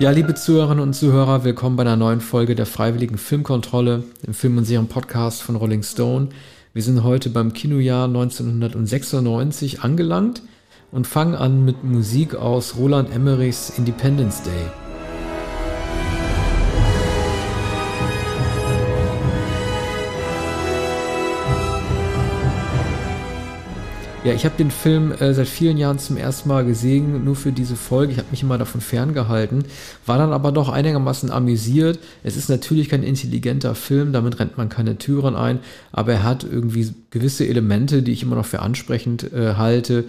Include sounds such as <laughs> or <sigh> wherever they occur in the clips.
Ja, liebe Zuhörerinnen und Zuhörer, willkommen bei einer neuen Folge der Freiwilligen Filmkontrolle, dem Film- und Serien-Podcast von Rolling Stone. Wir sind heute beim Kinojahr 1996 angelangt und fangen an mit Musik aus Roland Emmerichs Independence Day. Ja, ich habe den Film äh, seit vielen Jahren zum ersten Mal gesehen, nur für diese Folge. Ich habe mich immer davon ferngehalten, war dann aber doch einigermaßen amüsiert. Es ist natürlich kein intelligenter Film, damit rennt man keine Türen ein, aber er hat irgendwie gewisse Elemente, die ich immer noch für ansprechend äh, halte.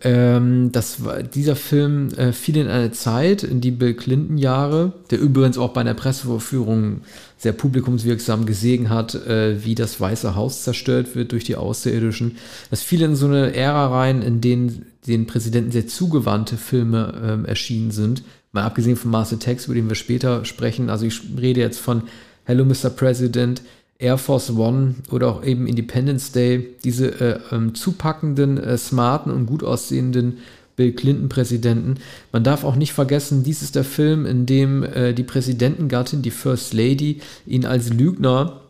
Ähm, das war, dieser Film äh, fiel in eine Zeit, in die Bill Clinton Jahre, der übrigens auch bei einer Pressevorführung sehr publikumswirksam gesehen hat, äh, wie das Weiße Haus zerstört wird durch die Außerirdischen. Das fiel in so eine Ära rein, in denen den Präsidenten sehr zugewandte Filme ähm, erschienen sind. Mal abgesehen von Mars Attacks, über den wir später sprechen. Also ich rede jetzt von Hello Mr. President, Air Force One oder auch eben Independence Day. Diese äh, ähm, zupackenden, äh, smarten und gut aussehenden Bill Clinton-Präsidenten. Man darf auch nicht vergessen, dies ist der Film, in dem äh, die Präsidentengattin, die First Lady, ihn als Lügner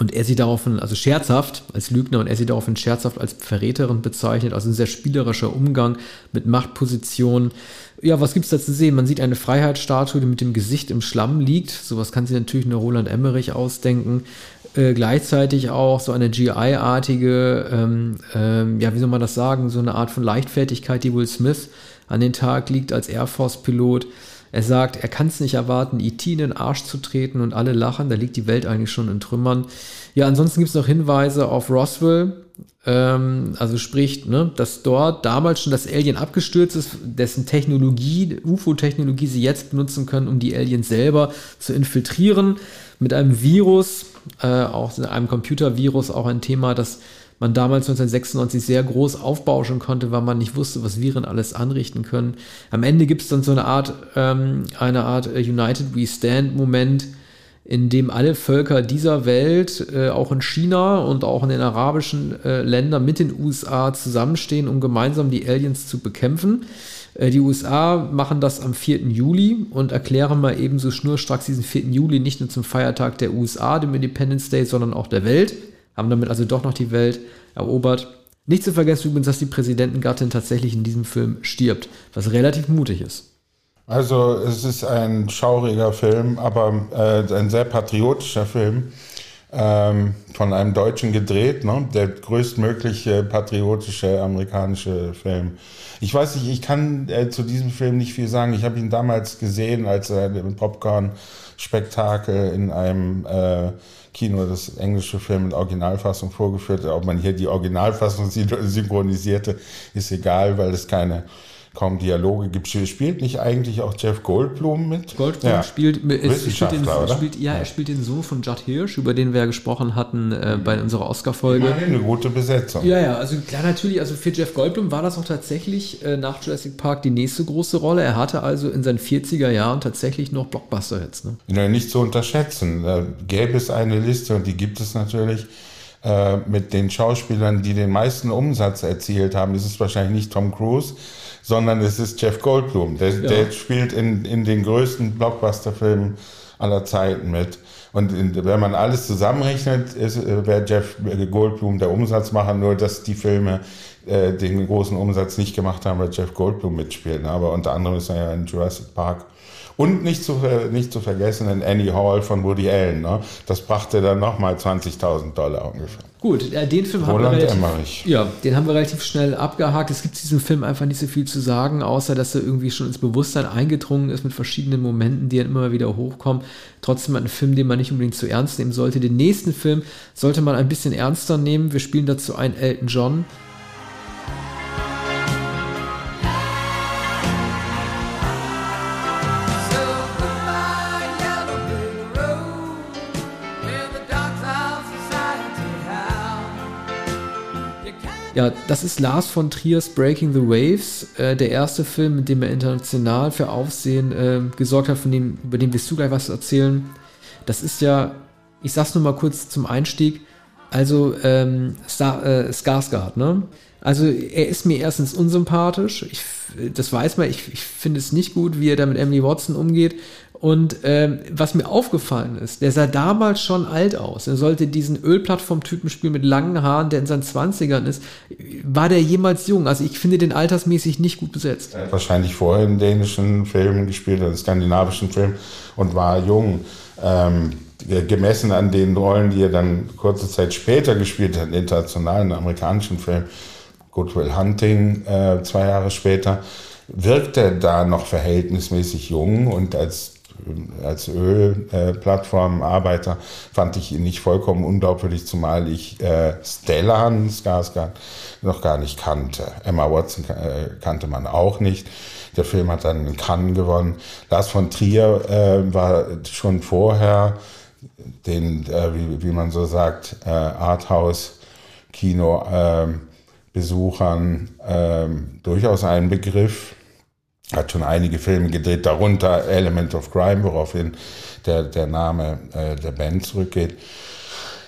und er sie daraufhin, also scherzhaft als Lügner und er sie daraufhin scherzhaft als Verräterin bezeichnet, also ein sehr spielerischer Umgang mit Machtpositionen. Ja, was gibt's da zu sehen? Man sieht eine Freiheitsstatue, die mit dem Gesicht im Schlamm liegt. Sowas kann sich natürlich nur Roland Emmerich ausdenken. Äh, gleichzeitig auch so eine GI-artige, ähm, ähm, ja, wie soll man das sagen, so eine Art von Leichtfertigkeit, die Will Smith an den Tag liegt als Air Force-Pilot. Er sagt, er kann es nicht erwarten, E.T. in den Arsch zu treten und alle lachen, da liegt die Welt eigentlich schon in Trümmern. Ja, ansonsten gibt es noch Hinweise auf Roswell, ähm, also sprich, ne, dass dort damals schon das Alien abgestürzt ist, dessen Technologie, UFO-Technologie sie jetzt benutzen können, um die Aliens selber zu infiltrieren mit einem Virus, äh, auch in einem Computervirus, auch ein Thema, das man damals 1996 sehr groß aufbauschen konnte, weil man nicht wusste, was Viren alles anrichten können. Am Ende gibt es dann so eine Art, ähm, eine Art äh, United We Stand Moment, in dem alle Völker dieser Welt, äh, auch in China und auch in den arabischen äh, Ländern mit den USA zusammenstehen, um gemeinsam die Aliens zu bekämpfen. Äh, die USA machen das am 4. Juli und erklären mal ebenso schnurstracks diesen 4. Juli nicht nur zum Feiertag der USA, dem Independence Day, sondern auch der Welt. Haben damit also doch noch die Welt erobert. Nicht zu vergessen übrigens, dass die Präsidentengattin tatsächlich in diesem Film stirbt, was relativ mutig ist. Also es ist ein schauriger Film, aber äh, ein sehr patriotischer Film ähm, von einem Deutschen gedreht, ne? der größtmögliche patriotische amerikanische Film. Ich weiß nicht, ich kann äh, zu diesem Film nicht viel sagen. Ich habe ihn damals gesehen als äh, Popcorn-Spektakel in einem äh, Kino das englische Film in Originalfassung vorgeführt. Ob man hier die Originalfassung <laughs> synchronisierte, ist egal, weil es keine kaum Dialoge gibt. Spielt nicht eigentlich auch Jeff Goldblum mit? Goldblum ja. spielt, spielt, den, spielt, ja, er spielt den Sohn von Judd Hirsch, über den wir ja gesprochen hatten äh, bei unserer Oscar-Folge. Eine gute Besetzung. Ja, ja, also klar, natürlich, also für Jeff Goldblum war das auch tatsächlich äh, nach Jurassic Park die nächste große Rolle. Er hatte also in seinen 40er Jahren tatsächlich noch Blockbuster-Hits. Ne? Ja, nicht zu unterschätzen. Da gäbe es eine Liste, und die gibt es natürlich, äh, mit den Schauspielern, die den meisten Umsatz erzielt haben. Es ist wahrscheinlich nicht Tom Cruise, sondern es ist Jeff Goldblum. Der, ja. der spielt in, in den größten Blockbuster-Filmen aller Zeiten mit. Und in, wenn man alles zusammenrechnet, äh, wäre Jeff Goldblum der Umsatzmacher, nur dass die Filme äh, den großen Umsatz nicht gemacht haben, weil Jeff Goldblum mitspielt. Aber unter anderem ist er ja in Jurassic Park und nicht zu, nicht zu vergessen in Annie Hall von Woody Allen. Ne? Das brachte dann nochmal 20.000 Dollar ungefähr. Gut, äh, den Film Roland haben wir relativ, ja, den haben wir relativ schnell abgehakt. Es gibt diesem Film einfach nicht so viel zu sagen, außer dass er irgendwie schon ins Bewusstsein eingedrungen ist mit verschiedenen Momenten, die dann immer wieder hochkommen. Trotzdem ein Film, den man nicht unbedingt zu ernst nehmen sollte. Den nächsten Film sollte man ein bisschen ernster nehmen. Wir spielen dazu einen Elton John. Ja, das ist Lars von Triers Breaking the Waves, äh, der erste Film, mit dem er international für Aufsehen äh, gesorgt hat, von dem, über den wirst du gleich was erzählen. Das ist ja, ich sag's nur mal kurz zum Einstieg, Also ähm, Star, äh, Skarsgård, ne? Also er ist mir erstens unsympathisch. Ich, das weiß man. Ich, ich finde es nicht gut, wie er da mit Emily Watson umgeht. Und ähm, was mir aufgefallen ist, der sah damals schon alt aus. Er sollte diesen Ölplattform-Typen spielen mit langen Haaren, der in seinen Zwanzigern ist. War der jemals jung? Also ich finde den altersmäßig nicht gut besetzt. Er hat wahrscheinlich vorher in dänischen Filmen gespielt, in skandinavischen Filmen und war jung. Ähm, gemessen an den Rollen, die er dann kurze Zeit später gespielt hat, in internationalen amerikanischen Filmen, Good Will Hunting äh, zwei Jahre später, wirkt er da noch verhältnismäßig jung und als als Ölplattformarbeiter fand ich ihn nicht vollkommen unglaubwürdig, zumal ich äh, Stellan Skarsgård noch gar nicht kannte. Emma Watson äh, kannte man auch nicht. Der Film hat dann in Cannes gewonnen. Lars von Trier äh, war schon vorher den, äh, wie, wie man so sagt, äh, Arthouse-Kino-Besuchern ähm, durchaus ein Begriff hat schon einige Filme gedreht, darunter Element of Crime, woraufhin der, der Name äh, der Band zurückgeht,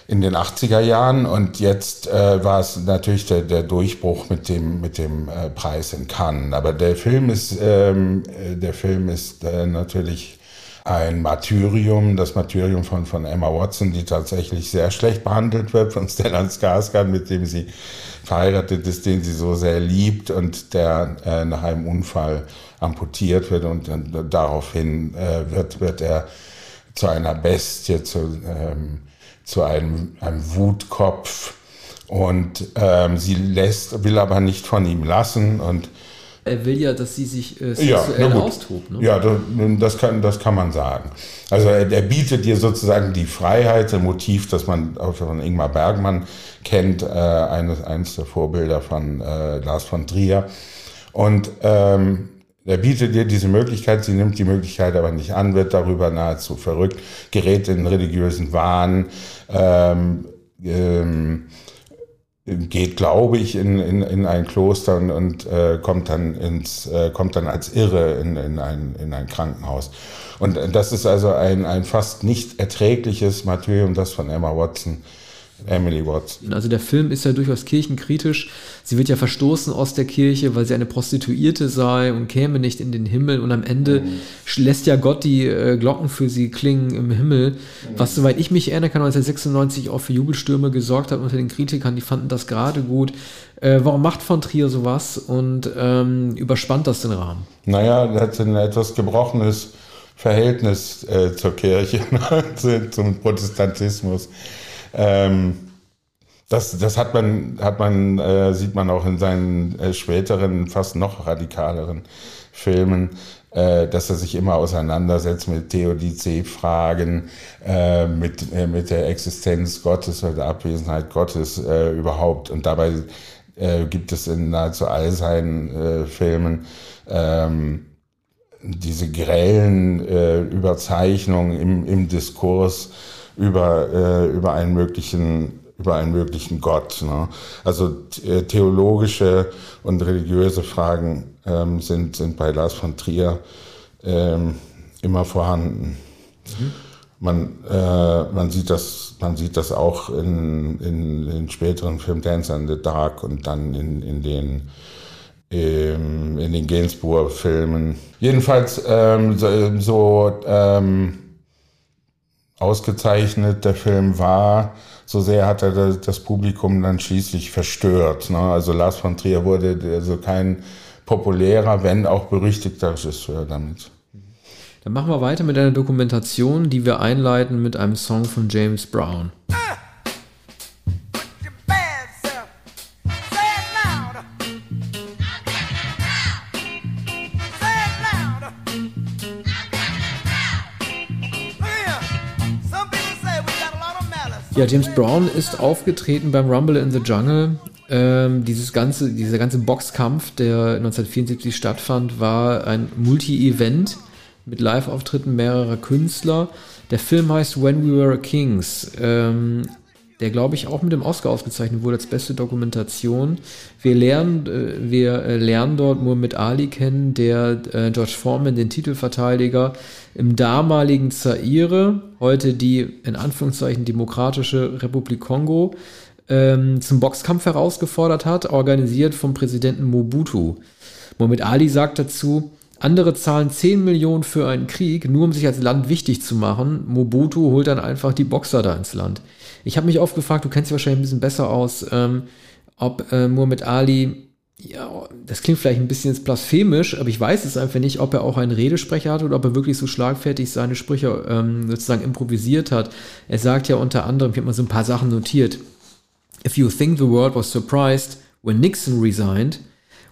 in den 80er Jahren. Und jetzt äh, war es natürlich der, der Durchbruch mit dem, mit dem äh, Preis in Cannes. Aber der Film ist, ähm, äh, der Film ist äh, natürlich ein Martyrium, das Martyrium von, von Emma Watson, die tatsächlich sehr schlecht behandelt wird von <laughs> Stellan Skarsgård, mit dem sie verheiratet ist, den sie so sehr liebt und der äh, nach einem Unfall amputiert wird und, und daraufhin äh, wird, wird er zu einer Bestie, zu, ähm, zu einem, einem Wutkopf und ähm, sie lässt, will aber nicht von ihm lassen und er will ja, dass sie sich äh, sexuell ja, austobt. Ne? Ja, das kann, das kann man sagen. Also er, er, bietet dir sozusagen die Freiheit, ein Motiv, das man auch von Ingmar Bergmann kennt, äh, eines, eines der Vorbilder von äh, Lars von Trier. Und ähm, er bietet dir diese Möglichkeit, sie nimmt die Möglichkeit aber nicht an, wird darüber nahezu verrückt, gerät in religiösen Wahn, ähm, ähm, geht, glaube ich, in, in, in ein Kloster und, und äh, kommt dann ins, äh, kommt dann als Irre in, in, ein, in ein Krankenhaus. Und das ist also ein, ein fast nicht erträgliches Martyrium, das von Emma Watson Emily Watson. Also der Film ist ja durchaus kirchenkritisch. Sie wird ja verstoßen aus der Kirche, weil sie eine Prostituierte sei und käme nicht in den Himmel. Und am Ende mhm. lässt ja Gott die äh, Glocken für sie klingen im Himmel. Mhm. Was, soweit ich mich erinnern kann, 1996 auch für Jubelstürme gesorgt hat unter den Kritikern. Die fanden das gerade gut. Äh, warum macht von Trier sowas und ähm, überspannt das den Rahmen? Naja, er hat ein etwas gebrochenes Verhältnis äh, zur Kirche, <laughs> zum Protestantismus. Ähm, das, das hat man, hat man äh, sieht man auch in seinen äh, späteren, fast noch radikaleren Filmen, äh, dass er sich immer auseinandersetzt mit Theodizee-Fragen, äh, mit, äh, mit der Existenz Gottes oder der Abwesenheit Gottes äh, überhaupt. Und dabei gibt es in nahezu all seinen Filmen ähm, diese grellen Überzeichnungen im, im Diskurs, über, äh, über einen möglichen über einen möglichen Gott. Ne? Also äh, theologische und religiöse Fragen ähm, sind, sind bei Lars von Trier ähm, immer vorhanden. Mhm. Man, äh, man, sieht das, man sieht das auch in, in den späteren Film Dance in the Dark und dann in, in den ähm, in den Gainsbourg-Filmen. Jedenfalls ähm, so, so ähm, ausgezeichnet der Film war, so sehr hat er das Publikum dann schließlich verstört. Ne? Also Lars von Trier wurde also kein populärer, wenn auch berüchtigter Regisseur damit. Dann machen wir weiter mit einer Dokumentation, die wir einleiten mit einem Song von James Brown. Ah! Ja, James Brown ist aufgetreten beim Rumble in the Jungle. Ähm, dieses ganze, dieser ganze Boxkampf, der 1974 stattfand, war ein Multi-Event mit Live-Auftritten mehrerer Künstler. Der Film heißt When We Were Kings. Ähm, der glaube ich auch mit dem Oscar ausgezeichnet wurde als beste Dokumentation. Wir lernen, äh, wir äh, lernen dort Muhammad Ali kennen, der äh, George Foreman, den Titelverteidiger, im damaligen Zaire, heute die in Anführungszeichen Demokratische Republik Kongo, ähm, zum Boxkampf herausgefordert hat, organisiert vom Präsidenten Mobutu. Muhammad Ali sagt dazu, andere zahlen 10 Millionen für einen Krieg, nur um sich als Land wichtig zu machen. Mobutu holt dann einfach die Boxer da ins Land. Ich habe mich oft gefragt, du kennst dich wahrscheinlich ein bisschen besser aus, ähm, ob äh, Muhammad Ali, ja, das klingt vielleicht ein bisschen blasphemisch, aber ich weiß es einfach nicht, ob er auch einen Redesprecher hatte oder ob er wirklich so schlagfertig seine Sprüche ähm, sozusagen improvisiert hat. Er sagt ja unter anderem, ich habe mal so ein paar Sachen notiert. If you think the world was surprised when Nixon resigned,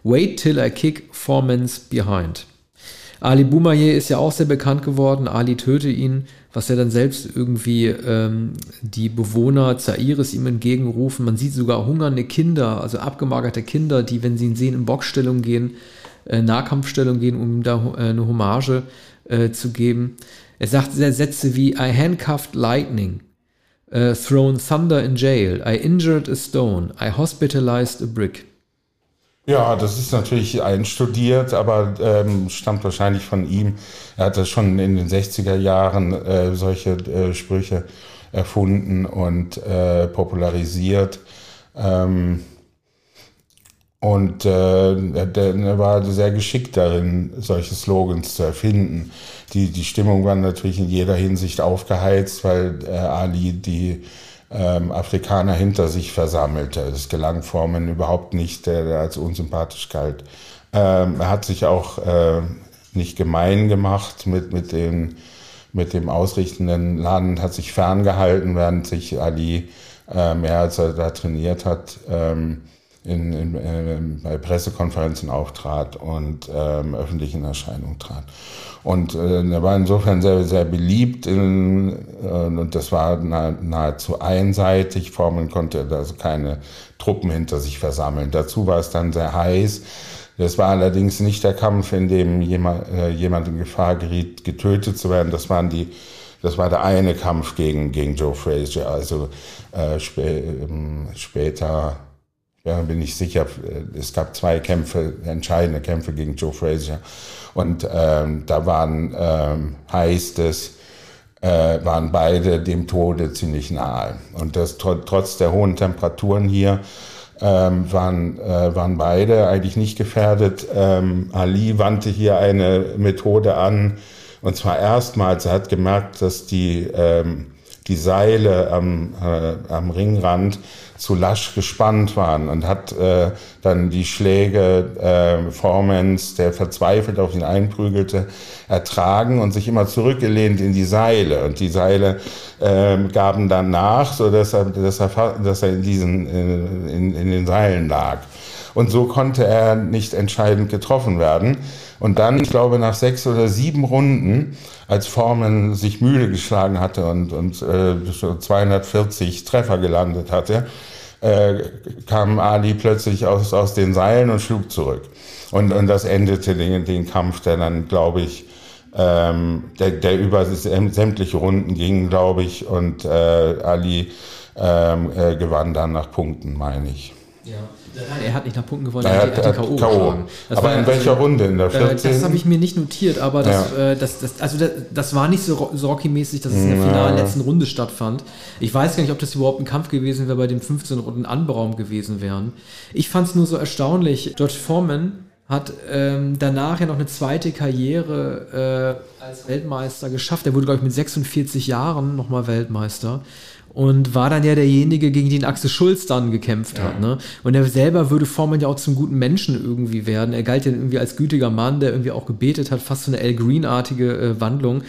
wait till I kick four men's behind. Ali Boumaier ist ja auch sehr bekannt geworden. Ali töte ihn, was er dann selbst irgendwie ähm, die Bewohner Zaires ihm entgegenrufen. Man sieht sogar hungernde Kinder, also abgemagerte Kinder, die, wenn sie ihn sehen, in Boxstellung gehen, äh, Nahkampfstellung gehen, um ihm da äh, eine Hommage äh, zu geben. Er sagt Sätze wie I handcuffed lightning, uh, thrown thunder in jail, I injured a stone, I hospitalized a brick. Ja, das ist natürlich einstudiert, aber ähm, stammt wahrscheinlich von ihm. Er hat das schon in den 60er Jahren äh, solche äh, Sprüche erfunden und äh, popularisiert. Ähm, und äh, er war sehr geschickt darin, solche Slogans zu erfinden. Die, die Stimmung war natürlich in jeder Hinsicht aufgeheizt, weil äh, Ali die ähm, Afrikaner hinter sich versammelte. Es gelang Formen überhaupt nicht, der, als unsympathisch galt. Ähm, er hat sich auch äh, nicht gemein gemacht mit, mit, dem, mit dem ausrichtenden Land, hat sich ferngehalten, während sich Ali äh, mehr als er da trainiert hat. Ähm, in, in, äh, bei Pressekonferenzen auftrat und ähm, öffentlich in Erscheinung trat. Und äh, er war insofern sehr, sehr beliebt in, äh, und das war nah, nahezu einseitig. Formeln konnte also keine Truppen hinter sich versammeln. Dazu war es dann sehr heiß. Das war allerdings nicht der Kampf, in dem jemand, äh, jemand in Gefahr geriet, getötet zu werden. Das waren die das war der eine Kampf gegen, gegen Joe Frazier. Also äh, spä ähm, später ja, bin ich sicher, es gab zwei Kämpfe, entscheidende Kämpfe gegen Joe Frazier. Und ähm, da waren, ähm, heißt es, äh, waren beide dem Tode ziemlich nahe. Und das trotz der hohen Temperaturen hier ähm, waren, äh, waren beide eigentlich nicht gefährdet. Ähm, Ali wandte hier eine Methode an, und zwar erstmals, er hat gemerkt, dass die, ähm, die Seile am, äh, am Ringrand zu lasch gespannt waren und hat äh, dann die Schläge äh, Formans, der verzweifelt auf ihn einprügelte, ertragen und sich immer zurückgelehnt in die Seile. Und die Seile äh, gaben dann nach, so dass er, dass er, dass er in, diesen, äh, in, in den Seilen lag. Und so konnte er nicht entscheidend getroffen werden. Und dann, ich glaube, nach sechs oder sieben Runden, als Forman sich müde geschlagen hatte und, und äh, 240 Treffer gelandet hatte, äh, kam Ali plötzlich aus, aus den Seilen und schlug zurück. Und, und das endete den, den Kampf, der dann, glaube ich, ähm, der, der über sämtliche Runden ging, glaube ich, und äh, Ali ähm, äh, gewann dann nach Punkten, meine ich. Ja. Nein, er hat nicht nach Punkten gewonnen, er, hat, er hat K.O. aber war, in welcher also, Runde? In der 14? Äh, das habe ich mir nicht notiert, aber das, ja. äh, das, das, also das, das, war nicht so, so Rocky-mäßig, dass es in der finalen letzten Runde stattfand. Ich weiß gar nicht, ob das überhaupt ein Kampf gewesen wäre, bei dem 15 Runden Anberaum gewesen wären. Ich fand es nur so erstaunlich. George Foreman hat ähm, danach ja noch eine zweite Karriere äh, als Weltmeister geschafft. Er wurde, glaube ich, mit 46 Jahren nochmal Weltmeister und war dann ja derjenige, gegen den Axel Schulz dann gekämpft ja. hat. Ne? Und er selber würde Foreman ja auch zum guten Menschen irgendwie werden. Er galt ja irgendwie als gütiger Mann, der irgendwie auch gebetet hat, fast so eine Al Green-artige äh, Wandlung.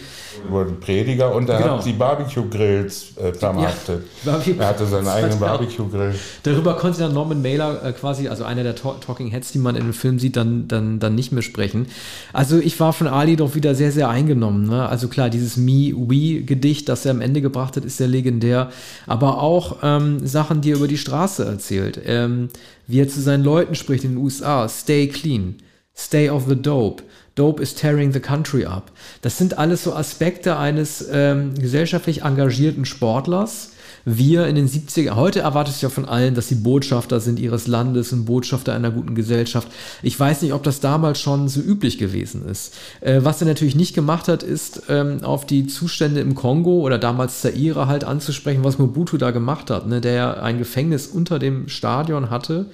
Wurde Prediger und er genau. hat die Barbecue-Grills äh, vermarktet. Ja, er hatte seinen <laughs> eigenen Barbecue-Grill. Darüber konnte dann Norman Mailer äh, quasi, also einer der Talking Heads, die man in dem Film sieht, dann, dann, dann nicht mehr sprechen. Also ich war von Ali doch wieder sehr, sehr eingenommen. Ne? Also klar, dieses Me-We-Gedicht, das er am Ende gebracht hat, ist ja legendär aber auch ähm, Sachen, die er über die Straße erzählt. Ähm, wie er zu seinen Leuten spricht in den USA. Stay clean. Stay off the dope. Dope is tearing the country up. Das sind alles so Aspekte eines ähm, gesellschaftlich engagierten Sportlers, wir in den 70er, heute erwartet sich ja von allen, dass sie Botschafter sind ihres Landes und Botschafter einer guten Gesellschaft. Ich weiß nicht, ob das damals schon so üblich gewesen ist. Äh, was er natürlich nicht gemacht hat, ist ähm, auf die Zustände im Kongo oder damals Zaire halt anzusprechen, was Mobutu da gemacht hat, ne? der ja ein Gefängnis unter dem Stadion hatte,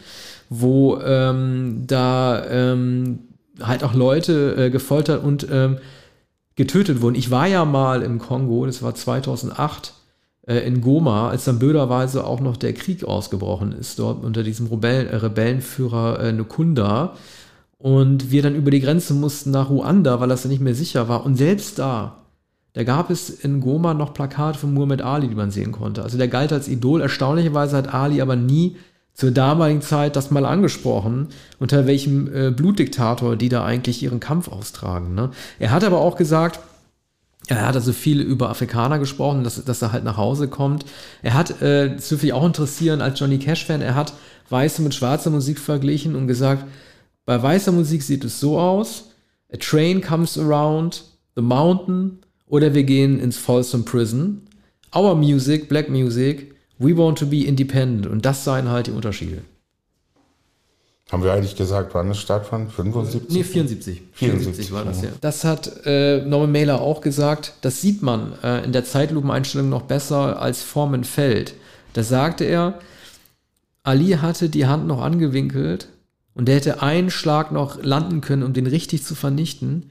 wo ähm, da ähm, halt auch Leute äh, gefoltert und ähm, getötet wurden. Ich war ja mal im Kongo, das war 2008 äh, in Goma, als dann blöderweise auch noch der Krieg ausgebrochen ist, dort unter diesem Rebell, äh, Rebellenführer äh, Nukunda. Und wir dann über die Grenze mussten nach Ruanda, weil das ja nicht mehr sicher war. Und selbst da, da gab es in Goma noch Plakate von Muhammad Ali, die man sehen konnte. Also der galt als Idol. Erstaunlicherweise hat Ali aber nie zur damaligen Zeit das mal angesprochen, unter welchem äh, Blutdiktator die da eigentlich ihren Kampf austragen. Ne? Er hat aber auch gesagt, er hat also viel über Afrikaner gesprochen, dass, dass er halt nach Hause kommt. Er hat, äh, das würde mich auch interessieren als Johnny Cash-Fan, er hat weiße mit schwarzer Musik verglichen und gesagt, bei weißer Musik sieht es so aus, a train comes around the mountain oder wir gehen ins Folsom Prison. Our music, black music, we want to be independent und das seien halt die Unterschiede. Haben wir eigentlich gesagt, wann es stattfand? 75? Nee, 74. 74, war das, ja. Das hat äh, Norman Mailer auch gesagt. Das sieht man äh, in der Zeitlupeneinstellung noch besser als Formen fällt. Da sagte er, Ali hatte die Hand noch angewinkelt und der hätte einen Schlag noch landen können, um den richtig zu vernichten.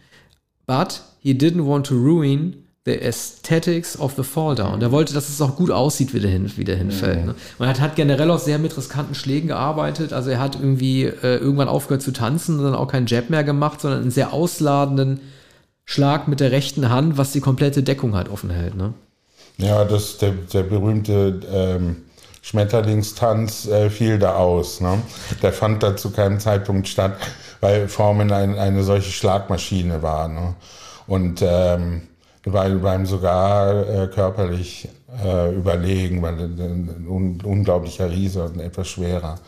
But he didn't want to ruin The Aesthetics of the Fall Down. Der wollte, dass es auch gut aussieht, wie der, hin, wie der hinfällt. Mhm. Ne? Und er hat generell auch sehr mit riskanten Schlägen gearbeitet. Also er hat irgendwie äh, irgendwann aufgehört zu tanzen und dann auch keinen Jab mehr gemacht, sondern einen sehr ausladenden Schlag mit der rechten Hand, was die komplette Deckung halt offen hält. Ne? Ja, das der, der berühmte ähm, Schmetterlingstanz äh, fiel da aus. Ne? Der fand da zu keinem Zeitpunkt statt, weil Formen ein, eine solche Schlagmaschine war. Ne? Und ähm, weil beim sogar äh, körperlich äh, überlegen, weil ein un unglaublicher Riese und etwas schwerer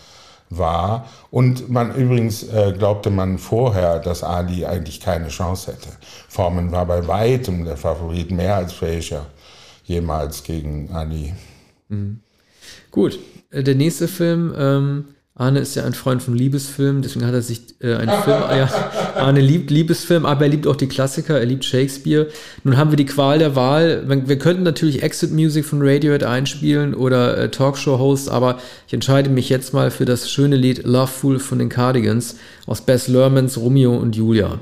war. Und man übrigens äh, glaubte man vorher, dass Ali eigentlich keine Chance hätte. Forman war bei weitem der Favorit, mehr als Frazier jemals gegen Ali. Mhm. Gut, äh, der nächste Film ähm, Arne ist ja ein Freund von Liebesfilmen, deswegen hat er sich äh, einen Film. Ja, Arne liebt Liebesfilm, aber er liebt auch die Klassiker, er liebt Shakespeare. Nun haben wir die Qual der Wahl. Wir könnten natürlich Exit Music von Radiohead einspielen oder äh, Talkshow-Host, aber ich entscheide mich jetzt mal für das schöne Lied Love Fool von den Cardigans aus Bess Lermans Romeo und Julia.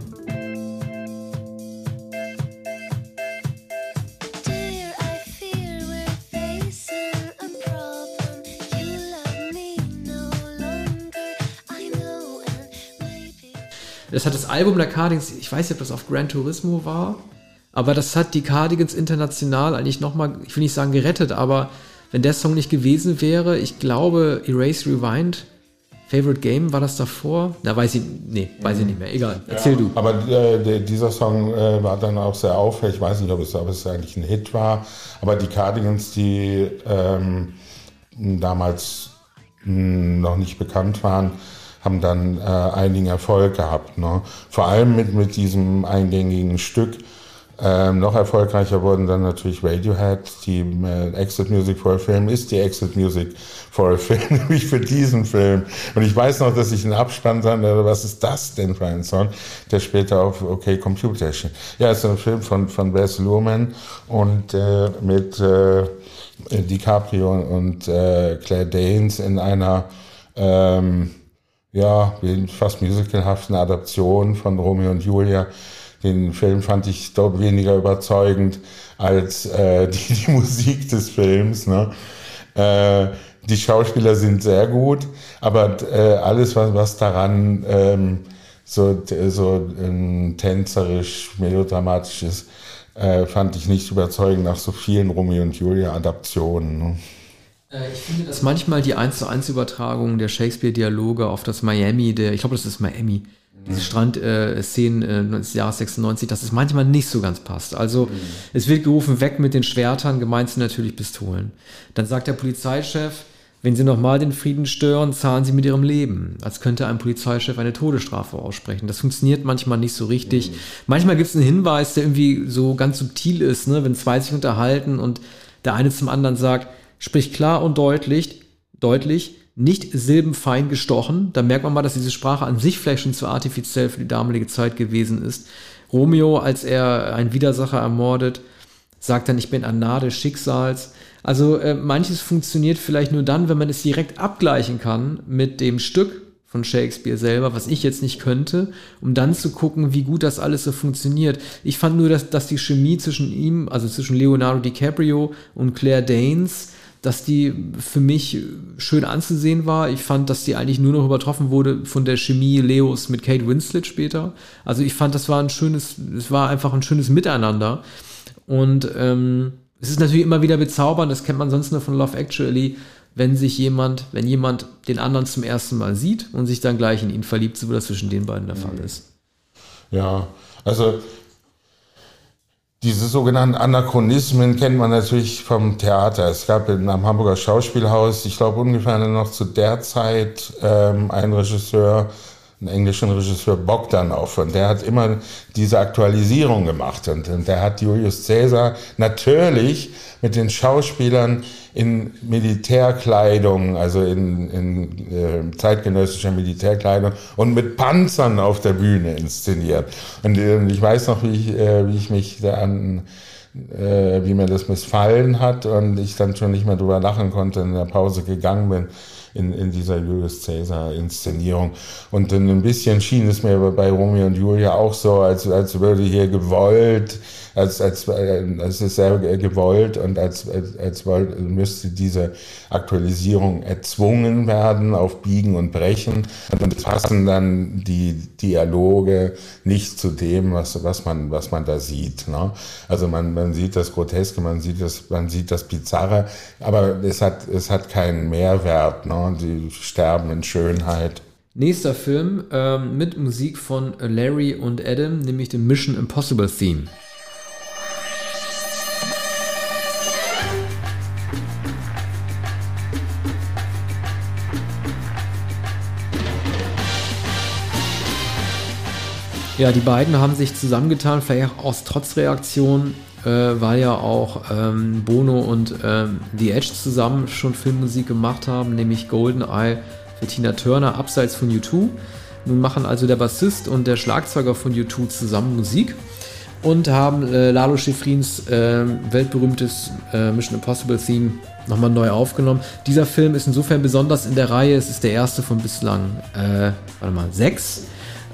Das hat das Album der Cardigans, ich weiß nicht, ob das auf Gran Turismo war, aber das hat die Cardigans international eigentlich nochmal, ich will nicht sagen gerettet, aber wenn der Song nicht gewesen wäre, ich glaube, Erase Rewind, Favorite Game, war das davor? Da weiß ich, nee, weiß ich nicht mehr. Egal, erzähl ja, du. Aber äh, dieser Song äh, war dann auch sehr auffällig. Ich weiß nicht, ob es, ob es eigentlich ein Hit war, aber die Cardigans, die ähm, damals mh, hm, noch nicht bekannt waren, haben dann äh, einigen Erfolg gehabt. Ne? Vor allem mit, mit diesem eingängigen Stück. Ähm, noch erfolgreicher wurden dann natürlich Radiohead. Die äh, Exit Music for a Film ist die Exit Music for a Film, <laughs> nämlich für diesen Film. Und ich weiß noch, dass ich einen Abspann sah, was ist das denn für ein Song, der später auf OK Computer schien. Ja, es ist ein Film von, von Bess Luhrmann und äh, mit äh, DiCaprio und äh, Claire Danes in einer ähm, ja, fast musicalhaften Adaption von Romeo und Julia. Den Film fand ich dort weniger überzeugend als äh, die, die <laughs> Musik des Films. Ne? Äh, die Schauspieler sind sehr gut, aber äh, alles, was, was daran ähm, so, so ähm, tänzerisch, melodramatisch ist, äh, fand ich nicht überzeugend nach so vielen Romeo und Julia Adaptionen. Ne? Äh, ich finde, dass manchmal die 1 zu 1 Übertragung der Shakespeare-Dialoge auf das Miami, der, ich glaube, das ist Miami, diese Strandszenen äh, äh, des Jahres 96, dass es manchmal nicht so ganz passt. Also mhm. es wird gerufen, weg mit den Schwertern, gemeint sind natürlich Pistolen. Dann sagt der Polizeichef, wenn Sie nochmal den Frieden stören, zahlen Sie mit Ihrem Leben. Als könnte ein Polizeichef eine Todesstrafe aussprechen. Das funktioniert manchmal nicht so richtig. Mhm. Manchmal gibt es einen Hinweis, der irgendwie so ganz subtil ist, ne? wenn zwei sich unterhalten und der eine zum anderen sagt, spricht klar und deutlich, deutlich, nicht silbenfein gestochen. Da merkt man mal, dass diese Sprache an sich vielleicht schon zu artifiziell für die damalige Zeit gewesen ist. Romeo, als er einen Widersacher ermordet, sagt dann, ich bin ein Narr des Schicksals. Also äh, manches funktioniert vielleicht nur dann, wenn man es direkt abgleichen kann mit dem Stück von Shakespeare selber, was ich jetzt nicht könnte, um dann zu gucken, wie gut das alles so funktioniert. Ich fand nur, dass, dass die Chemie zwischen ihm, also zwischen Leonardo DiCaprio und Claire Danes, dass die für mich schön anzusehen war. Ich fand, dass die eigentlich nur noch übertroffen wurde von der Chemie Leos mit Kate Winslet später. Also ich fand, das war ein schönes, es war einfach ein schönes Miteinander. Und ähm, es ist natürlich immer wieder bezaubernd, das kennt man sonst nur von Love Actually, wenn sich jemand, wenn jemand den anderen zum ersten Mal sieht und sich dann gleich in ihn verliebt, so wie das zwischen den beiden der Fall ist. Ja, also diese sogenannten Anachronismen kennt man natürlich vom Theater. Es gab in, am Hamburger Schauspielhaus, ich glaube ungefähr noch zu der Zeit, ähm, einen Regisseur, einen englischen Regisseur Bogdanov und der hat immer diese Aktualisierung gemacht und, und der hat Julius Caesar natürlich mit den Schauspielern in Militärkleidung, also in, in äh, zeitgenössischer Militärkleidung und mit Panzern auf der Bühne inszeniert. Und äh, ich weiß noch, wie ich, äh, wie ich mich da an äh, wie mir das missfallen hat und ich dann schon nicht mehr drüber lachen konnte, in der Pause gegangen bin in, in dieser Julius Caesar Inszenierung. Und dann ein bisschen schien es mir bei Romeo und Julia auch so, als, als würde hier gewollt, als, als, als es sehr gewollt und als, als, als müsste diese Aktualisierung erzwungen werden auf Biegen und Brechen. Und passen dann die Dialoge nicht zu dem, was, was, man, was man da sieht. Ne? Also man, man sieht das Groteske, man sieht das, man sieht das Bizarre, aber es hat, es hat keinen Mehrwert. Ne? Die sterben in Schönheit. Nächster Film ähm, mit Musik von Larry und Adam, nämlich dem Mission Impossible Theme. Ja, die beiden haben sich zusammengetan, vielleicht auch aus Trotzreaktion, äh, weil ja auch ähm, Bono und ähm, The Edge zusammen schon Filmmusik gemacht haben, nämlich Goldeneye für Tina Turner, abseits von U2. Nun machen also der Bassist und der Schlagzeuger von U2 zusammen Musik und haben äh, Lalo Schifrins äh, weltberühmtes äh, Mission Impossible Theme nochmal neu aufgenommen. Dieser Film ist insofern besonders in der Reihe. Es ist der erste von bislang, äh, warte mal, sechs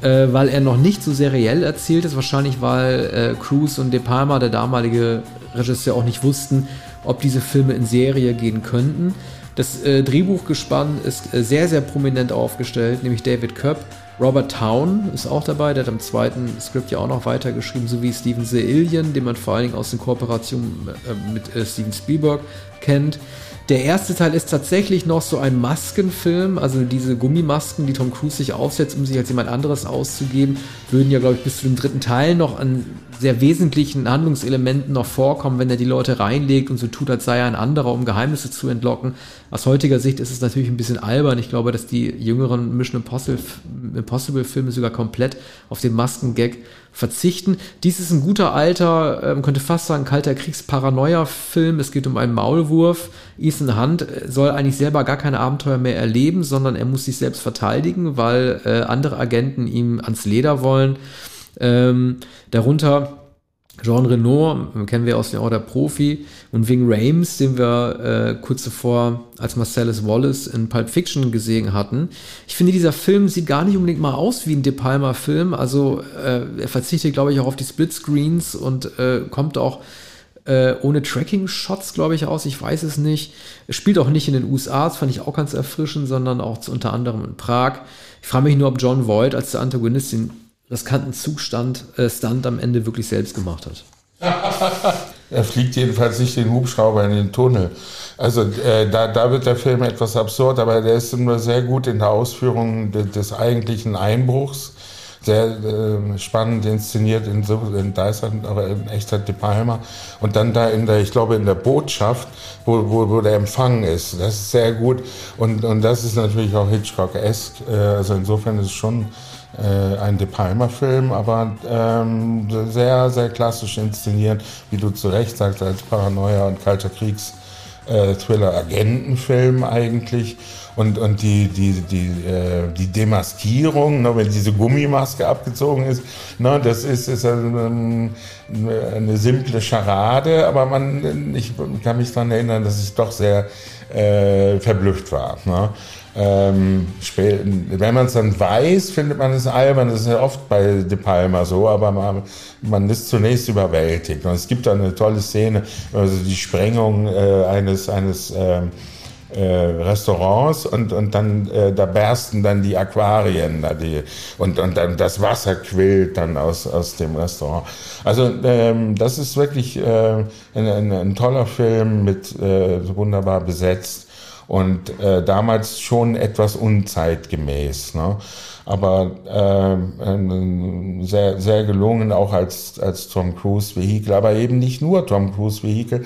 äh, weil er noch nicht so seriell erzählt ist. Wahrscheinlich, weil äh, Cruz und De Palma, der damalige Regisseur, auch nicht wussten, ob diese Filme in Serie gehen könnten. Das äh, Drehbuchgespann ist äh, sehr, sehr prominent aufgestellt, nämlich David Köpp. Robert Town ist auch dabei, der hat am zweiten Skript ja auch noch weitergeschrieben, sowie Steven Seillian, den man vor allen Dingen aus den Kooperationen äh, mit äh, Steven Spielberg kennt. Der erste Teil ist tatsächlich noch so ein Maskenfilm, also diese Gummimasken, die Tom Cruise sich aufsetzt, um sich als jemand anderes auszugeben, würden ja, glaube ich, bis zu dem dritten Teil noch an sehr wesentlichen Handlungselementen noch vorkommen, wenn er die Leute reinlegt und so tut, als sei er ein anderer, um Geheimnisse zu entlocken. Aus heutiger Sicht ist es natürlich ein bisschen albern. Ich glaube, dass die jüngeren Mission Impossible, Impossible Filme sogar komplett auf den Maskengag verzichten. Dies ist ein guter alter, man ähm, könnte fast sagen, kalter Kriegsparanoia-Film. Es geht um einen Maulwurf. Ethan Hunt äh, soll eigentlich selber gar keine Abenteuer mehr erleben, sondern er muss sich selbst verteidigen, weil äh, andere Agenten ihm ans Leder wollen. Ähm, darunter Jean Reno, kennen wir aus dem Order Profi, und Ving Rames, den wir äh, kurz zuvor als Marcellus Wallace in Pulp Fiction gesehen hatten. Ich finde, dieser Film sieht gar nicht unbedingt mal aus wie ein De Palma-Film. Also äh, er verzichtet, glaube ich, auch auf die Splitscreens und äh, kommt auch äh, ohne Tracking-Shots, glaube ich, aus. Ich weiß es nicht. Spielt auch nicht in den USA, das fand ich auch ganz erfrischend, sondern auch unter anderem in Prag. Ich frage mich nur, ob John Voight als der Antagonist den riskanten Zustand äh, Stunt am Ende wirklich selbst gemacht hat. <laughs> er fliegt jedenfalls nicht den Hubschrauber in den Tunnel. Also äh, da, da wird der Film etwas absurd, aber der ist immer sehr gut in der Ausführung des, des eigentlichen Einbruchs. Sehr äh, spannend inszeniert, in, in, er aber in echter De Palma. Und dann da in der, ich glaube, in der Botschaft, wo, wo, wo der Empfang ist. Das ist sehr gut. Und, und das ist natürlich auch Hitchcock-esque. Äh, also insofern ist es schon äh, ein De Palma-Film, aber ähm, sehr, sehr klassisch inszeniert, wie du zu Recht sagst, als Paranoia und kalter Kriegs. äh, Thriller-Agentenfilm eigentlich. Und, und die, die, die, äh, die Demaskierung, ne, wenn diese Gummimaske abgezogen ist, ne, das ist, ist eine, eine simple Scharade, aber man, ich kann mich daran erinnern, dass ich doch sehr äh, verblüfft war. Ne? Ähm, wenn man es dann weiß, findet man es albern. Das ist ja oft bei De Palma so, aber man, man ist zunächst überwältigt. Und es gibt da eine tolle Szene, also die Sprengung äh, eines, eines äh, äh, Restaurants und, und dann äh, da bersten dann die Aquarien da die, und, und dann das Wasser quillt dann aus, aus dem Restaurant. Also ähm, das ist wirklich äh, ein, ein, ein toller Film mit äh, wunderbar besetzt und äh, damals schon etwas unzeitgemäß. Ne? aber äh, sehr, sehr gelungen auch als, als Tom Cruise Vehikel, aber eben nicht nur Tom Cruise Vehikel,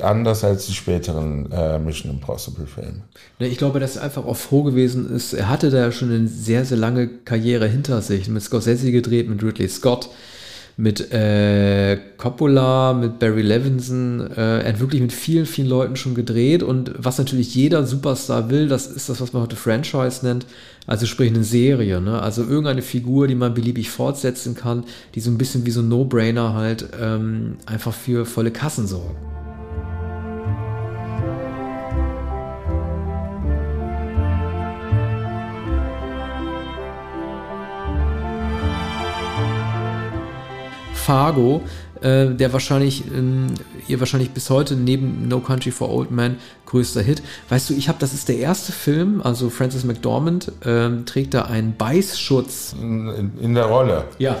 anders als die späteren äh, Mission Impossible Filme. Ich glaube, dass er einfach auch froh gewesen ist. Er hatte da schon eine sehr, sehr lange Karriere hinter sich, mit Scorsese gedreht, mit Ridley Scott mit äh, Coppola, mit Barry Levinson. Äh, er hat wirklich mit vielen, vielen Leuten schon gedreht. Und was natürlich jeder Superstar will, das ist das, was man heute Franchise nennt. Also sprich eine Serie. Ne? Also irgendeine Figur, die man beliebig fortsetzen kann, die so ein bisschen wie so ein No-Brainer halt ähm, einfach für volle Kassen sorgen. Fargo, äh, der wahrscheinlich, ähm, ihr wahrscheinlich bis heute neben No Country for Old Men größter Hit. Weißt du, ich habe, das ist der erste Film, also Francis McDormand äh, trägt da einen Beißschutz. In, in der Rolle. Ja.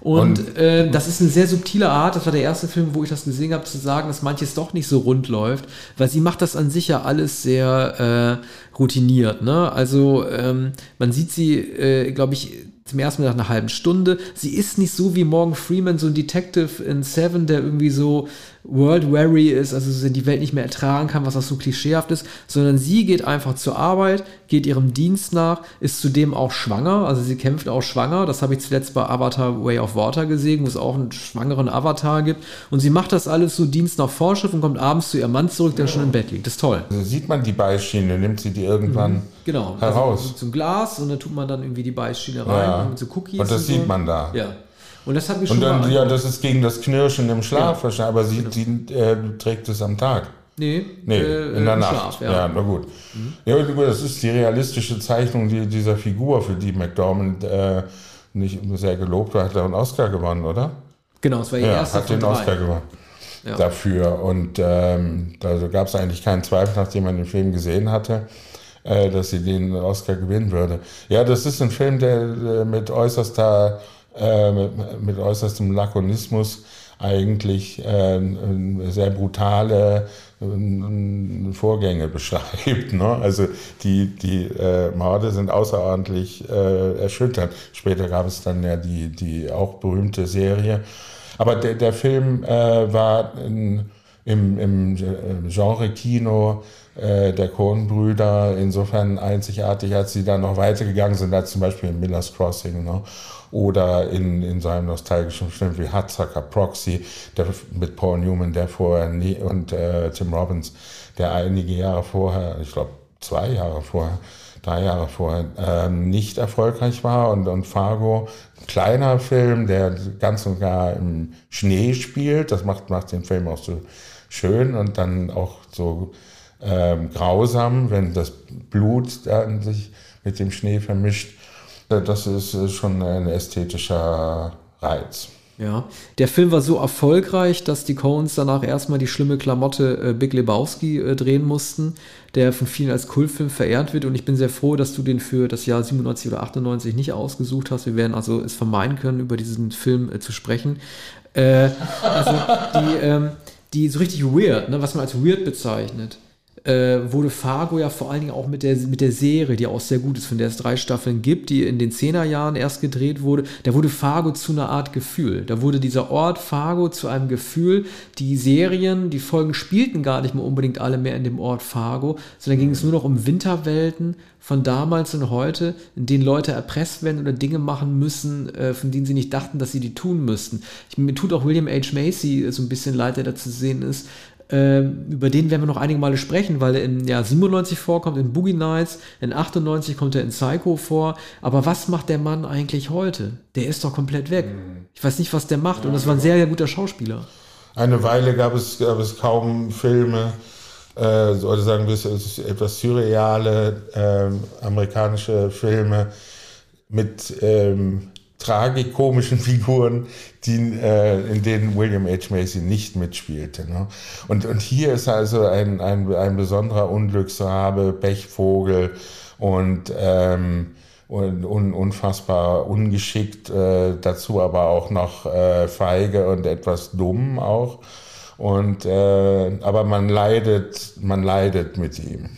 Und, und äh, das ist eine sehr subtile Art, das war der erste Film, wo ich das gesehen habe, zu sagen, dass manches doch nicht so rund läuft, weil sie macht das an sich ja alles sehr äh, routiniert. Ne? Also ähm, man sieht sie, äh, glaube ich, zum ersten Mal nach einer halben Stunde. Sie ist nicht so wie Morgan Freeman, so ein Detective in Seven, der irgendwie so world weary ist, also die Welt nicht mehr ertragen kann, was auch so klischeehaft ist, sondern sie geht einfach zur Arbeit, geht ihrem Dienst nach, ist zudem auch schwanger, also sie kämpft auch schwanger, das habe ich zuletzt bei Avatar Way of Water gesehen, wo es auch einen schwangeren Avatar gibt und sie macht das alles so Dienst nach Vorschrift und kommt abends zu ihrem Mann zurück, der schon im Bett liegt, das ist toll. Also sieht man die Beischiene, nimmt sie die irgendwann mhm, genau. Also heraus. Also zum Glas und dann tut man dann irgendwie die Beischiene rein ja. mit so Cookies. Und das und sieht so. man da. Ja. Und das hat mich schon. Und dann, ja, das ist gegen das Knirschen im Schlaf ja. aber sie, genau. sie äh, trägt es am Tag. Nee, nee äh, in der Nacht. Schlaf, ja. ja, na gut. Mhm. Ja, das ist die realistische Zeichnung dieser Figur, für die McDormand äh, nicht sehr gelobt war. Hat er einen Oscar gewonnen, oder? Genau, es war ihr ja, erster hat den drei. Oscar gewonnen. Ja. Dafür. Und ähm, da gab es eigentlich keinen Zweifel, nachdem man den Film gesehen hatte, äh, dass sie den Oscar gewinnen würde. Ja, das ist ein Film, der äh, mit äußerster äh, mit, mit, äußerstem Lakonismus eigentlich äh, sehr brutale äh, Vorgänge <laughs> beschreibt. Ne? Also die, die äh, Morde sind außerordentlich äh, erschütternd. Später gab es dann ja die, die auch berühmte Serie. Aber der, der Film äh, war in, im, im Genre Kino äh, der Coen-Brüder insofern einzigartig, als sie dann noch weitergegangen sind, als zum Beispiel in Miller's Crossing. Ne? oder in, in so einem nostalgischen Film wie Hudsucker Proxy der, mit Paul Newman, der vorher nie, und äh, Tim Robbins, der einige Jahre vorher, ich glaube zwei Jahre vorher, drei Jahre vorher, äh, nicht erfolgreich war und, und Fargo, kleiner Film, der ganz und gar im Schnee spielt, das macht, macht den Film auch so schön und dann auch so ähm, grausam, wenn das Blut dann sich mit dem Schnee vermischt. Das ist schon ein ästhetischer Reiz. Ja, der Film war so erfolgreich, dass die Coens danach erstmal die schlimme Klamotte äh, Big Lebowski äh, drehen mussten, der von vielen als Kultfilm verehrt wird. Und ich bin sehr froh, dass du den für das Jahr 97 oder 98 nicht ausgesucht hast. Wir werden also es vermeiden können, über diesen Film äh, zu sprechen. Äh, also die, <laughs> ähm, die so richtig weird, ne, was man als weird bezeichnet äh, wurde Fargo ja vor allen Dingen auch mit der, mit der Serie, die auch sehr gut ist, von der es drei Staffeln gibt, die in den Zehnerjahren erst gedreht wurde, da wurde Fargo zu einer Art Gefühl. Da wurde dieser Ort Fargo zu einem Gefühl. Die Serien, die Folgen spielten gar nicht mehr unbedingt alle mehr in dem Ort Fargo, sondern ging es nur noch um Winterwelten von damals und heute, in denen Leute erpresst werden oder Dinge machen müssen, äh, von denen sie nicht dachten, dass sie die tun müssten. Ich, mir tut auch William H. Macy so ein bisschen leid, der da zu sehen ist, über den werden wir noch einige Male sprechen, weil er im Jahr 97 vorkommt, in Boogie Nights, in 98 kommt er in Psycho vor. Aber was macht der Mann eigentlich heute? Der ist doch komplett weg. Mhm. Ich weiß nicht, was der macht. Und das war ein sehr, sehr guter Schauspieler. Eine Weile gab es, gab es kaum Filme, äh, oder sagen wir es, etwas surreale äh, amerikanische Filme mit ähm, tragikomischen <laughs> Figuren, die, äh, in denen William H. Macy nicht mitspielte. Ne? Und, und hier ist also ein, ein, ein besonderer Unglücksrabe, Pechvogel und, ähm, und un, unfassbar ungeschickt, äh, dazu aber auch noch äh, feige und etwas dumm auch. Und, äh, aber man leidet, man leidet mit ihm.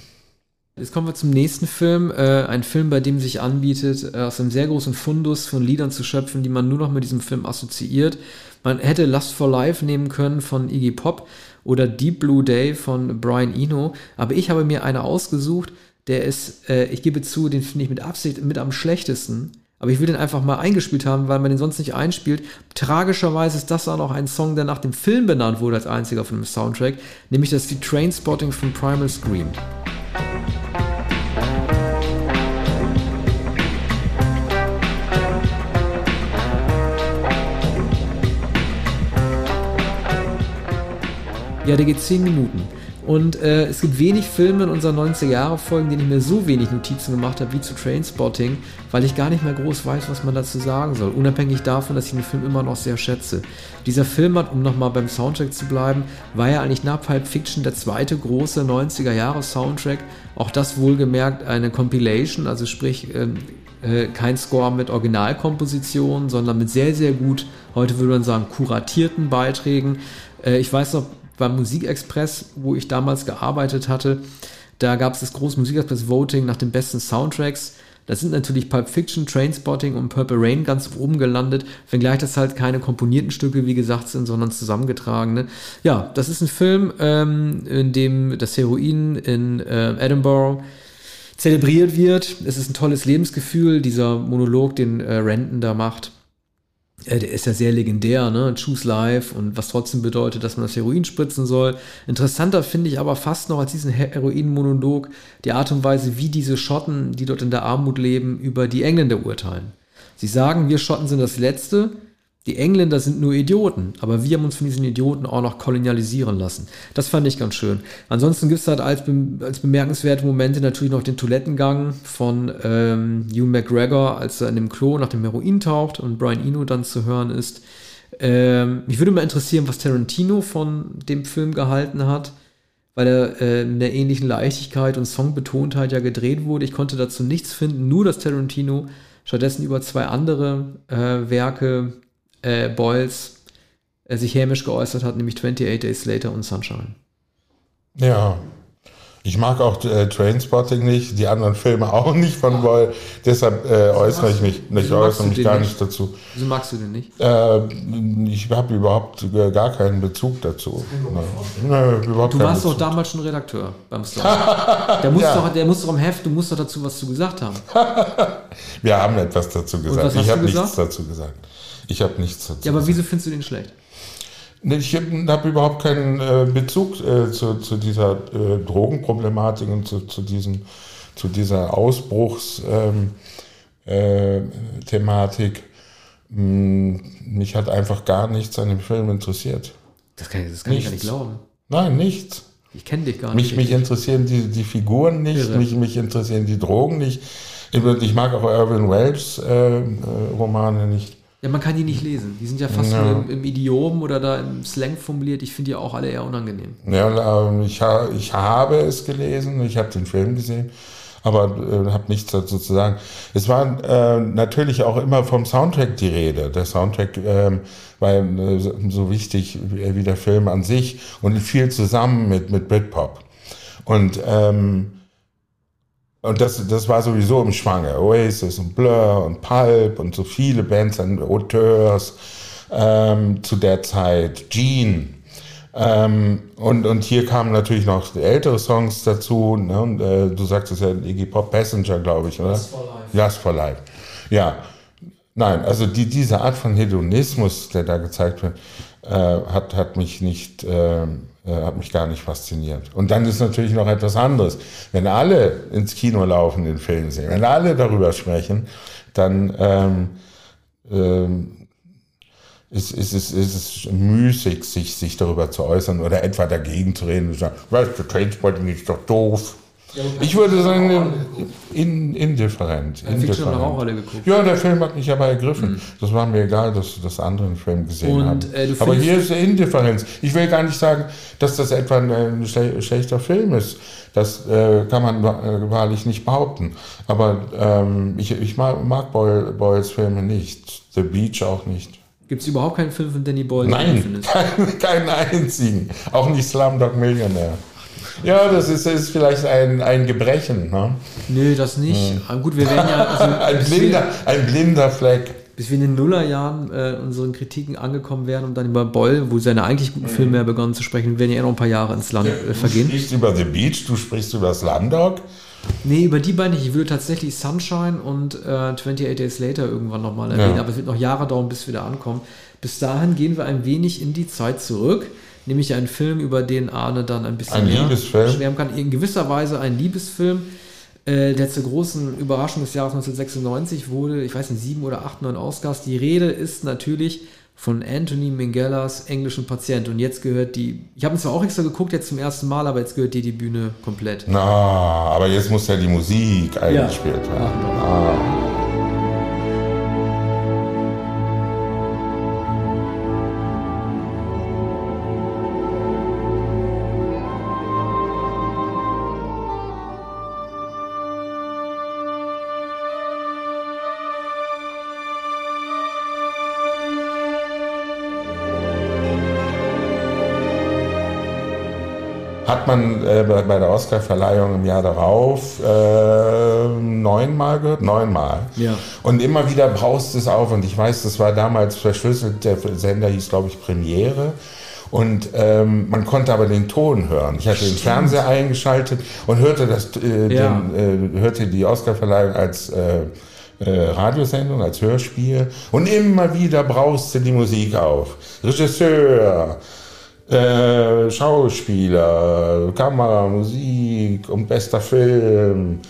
Jetzt kommen wir zum nächsten Film. Äh, ein Film, bei dem sich anbietet, äh, aus einem sehr großen Fundus von Liedern zu schöpfen, die man nur noch mit diesem Film assoziiert. Man hätte Lust for Life nehmen können von Iggy Pop oder Deep Blue Day von Brian Eno, aber ich habe mir eine ausgesucht, der ist, äh, ich gebe zu, den finde ich mit Absicht mit am schlechtesten. Aber ich will den einfach mal eingespielt haben, weil man den sonst nicht einspielt. Tragischerweise ist das auch noch ein Song, der nach dem Film benannt wurde als einziger von dem Soundtrack, nämlich das ist die Trainspotting von Primal Scream. Ja, der geht 10 Minuten. Und äh, es gibt wenig Filme in unseren 90er-Jahre-Folgen, denen ich mir so wenig Notizen gemacht habe wie zu Trainspotting, weil ich gar nicht mehr groß weiß, was man dazu sagen soll. Unabhängig davon, dass ich den Film immer noch sehr schätze. Dieser Film hat, um nochmal beim Soundtrack zu bleiben, war ja eigentlich nach Pulp Fiction der zweite große 90er-Jahre-Soundtrack. Auch das wohlgemerkt eine Compilation, also sprich äh, äh, kein Score mit Originalkompositionen, sondern mit sehr, sehr gut, heute würde man sagen, kuratierten Beiträgen. Äh, ich weiß noch, beim Musikexpress, wo ich damals gearbeitet hatte, da gab es das große Musikexpress Voting nach den besten Soundtracks. Da sind natürlich Pulp Fiction, Trainspotting und Purple Rain ganz oben gelandet, wenngleich das halt keine komponierten Stücke, wie gesagt, sind, sondern zusammengetragene. Ja, das ist ein Film, ähm, in dem das Heroin in äh, Edinburgh zelebriert wird. Es ist ein tolles Lebensgefühl, dieser Monolog, den äh, Renton da macht der ist ja sehr legendär, ne? Choose Life und was trotzdem bedeutet, dass man das Heroin spritzen soll. Interessanter finde ich aber fast noch als diesen Heroin-Monolog die Art und Weise, wie diese Schotten, die dort in der Armut leben, über die Engländer urteilen. Sie sagen, wir Schotten sind das Letzte, die Engländer sind nur Idioten, aber wir haben uns von diesen Idioten auch noch kolonialisieren lassen. Das fand ich ganz schön. Ansonsten gibt es halt als, als bemerkenswerte Momente natürlich noch den Toilettengang von ähm, Hugh McGregor, als er in dem Klo nach dem Heroin taucht und Brian Eno dann zu hören ist. Ähm, mich würde mal interessieren, was Tarantino von dem Film gehalten hat, weil er äh, in der ähnlichen Leichtigkeit und Songbetontheit ja gedreht wurde. Ich konnte dazu nichts finden, nur dass Tarantino stattdessen über zwei andere äh, Werke äh, Boyles äh, sich hämisch geäußert hat, nämlich 28 Days Later und Sunshine. Ja. Ich mag auch äh, Trainspotting nicht, die anderen Filme auch nicht von Boyle. Deshalb äh, äußere ich mich, nicht, äußere mich gar nicht dazu. Wieso magst du den nicht? Äh, ich habe überhaupt gar keinen Bezug dazu. Nee, überhaupt du warst doch damals schon Redakteur beim Star. <laughs> der, muss ja. doch, der muss doch im Heft, du musst doch dazu was zu gesagt haben. <laughs> Wir haben etwas dazu gesagt. Ich habe nichts dazu gesagt. Ich habe nichts dazu. Ja, aber wieso findest du den schlecht? Ich habe überhaupt keinen äh, Bezug äh, zu, zu, dieser äh, Drogenproblematik und zu, zu, diesem, zu dieser Ausbruchsthematik. Ähm, hm, mich hat einfach gar nichts an dem Film interessiert. Das kann, das kann ich gar nicht glauben. Nein, nichts. Ich kenne dich gar nicht. Mich, interessieren die, die Figuren nicht, mich, mich interessieren die Drogen nicht. Ich mag auch Irvin Welsh äh, äh, Romane nicht. Ja, man kann die nicht lesen. Die sind ja fast ja. nur im, im, Idiom oder da im Slang formuliert. Ich finde die auch alle eher unangenehm. Ja, ähm, ich, ich habe es gelesen, ich habe den Film gesehen, aber äh, habe nichts dazu zu sagen. Es war äh, natürlich auch immer vom Soundtrack die Rede. Der Soundtrack äh, war äh, so wichtig wie der Film an sich und viel zusammen mit, mit Britpop. Und ähm, und das, das war sowieso im Schwange. Oasis und Blur und Pulp und so viele Bands und Auteurs ähm, zu der Zeit. Gene. Ähm, und, und hier kamen natürlich noch ältere Songs dazu. Ne? Und, äh, du sagtest ja Iggy Pop Passenger, glaube ich, oder? Last for Life. Last for Life. Ja. Nein, also die, diese Art von Hedonismus, der da gezeigt wird, äh, hat, hat mich nicht, äh, äh, hat mich gar nicht fasziniert. Und dann ist natürlich noch etwas anderes. Wenn alle ins Kino laufen, den Film sehen, wenn alle darüber sprechen, dann ähm, ähm, ist, ist, ist, ist es müßig, sich, sich darüber zu äußern oder etwa dagegen zu reden und zu sagen, weißt du, Trainspotting ist doch doof. Ich würde sagen, in, indifferent. indifferent. haben wir auch alle geguckt. Ja, der Film hat mich aber ergriffen. Mhm. Das war mir egal, dass ich das anderen Film gesehen Und, äh, aber hier ist Indifferenz. Ich will gar nicht sagen, dass das etwa ein, ein schle- schlechter Film ist. Das äh, kann man äh, wahrlich nicht behaupten. Aber ähm, ich, ich mag, mag Boyle, Boyles Filme nicht. The Beach auch nicht. Gibt es überhaupt keinen Film von Danny Boyle, Nein, keinen, <laughs> keinen einzigen. Auch nicht Slumdog Millionär. Ja, das ist, ist vielleicht ein, ein Gebrechen. Ne? Nö, das nicht. Aber gut, wir werden ja, also, <laughs> Ein, blinder, wir, ein blinder Fleck. bis wir in den Nullerjahren äh, unseren Kritiken angekommen wären und dann über Boyle, wo seine eigentlich guten Filme ja begonnen zu sprechen, werden ja eh noch ein paar Jahre ins Land äh, Du vergehen. sprichst über The Beach, du sprichst über Slumdog. Nee, über die beiden nicht. Ich würde tatsächlich Sunshine und äh, 28 Days Later irgendwann nochmal erwähnen, Ja. aber es wird noch Jahre dauern, bis wir da ankommen. Bis dahin gehen wir ein wenig in die Zeit zurück, nämlich einen Film, über den Arne dann ein bisschen Ein mehr Liebesfilm? schwärmen kann. In gewisser Weise ein Liebesfilm, äh, der zur großen Überraschung des Jahres 1996 wurde, ich weiß nicht, sieben oder acht, neun Oscars. Die Rede ist natürlich von Anthony Mingellas englischen Patient. Und jetzt gehört die, ich habe ihn zwar auch extra geguckt, jetzt zum ersten Mal, aber jetzt gehört dir die Bühne komplett. Na, aber jetzt muss ja die Musik eingespielt werden. Ah. Man äh, bei bei der Oscarverleihung im Jahr darauf äh, neunmal gehört? Neunmal. Ja. Und immer wieder braust es auf. Und ich weiß, das war damals verschlüsselt. Der Sender hieß, glaube ich, Premiere. Und ähm, man konnte aber den Ton hören. Ich hatte den Fernseher eingeschaltet und hörte, das, äh, Ja. den, äh, hörte die Oscarverleihung als äh, äh, Radiosendung, als Hörspiel. Und immer wieder brauste die Musik auf. Regisseur, äh, Schauspieler, Kamera, Musik und bester Film,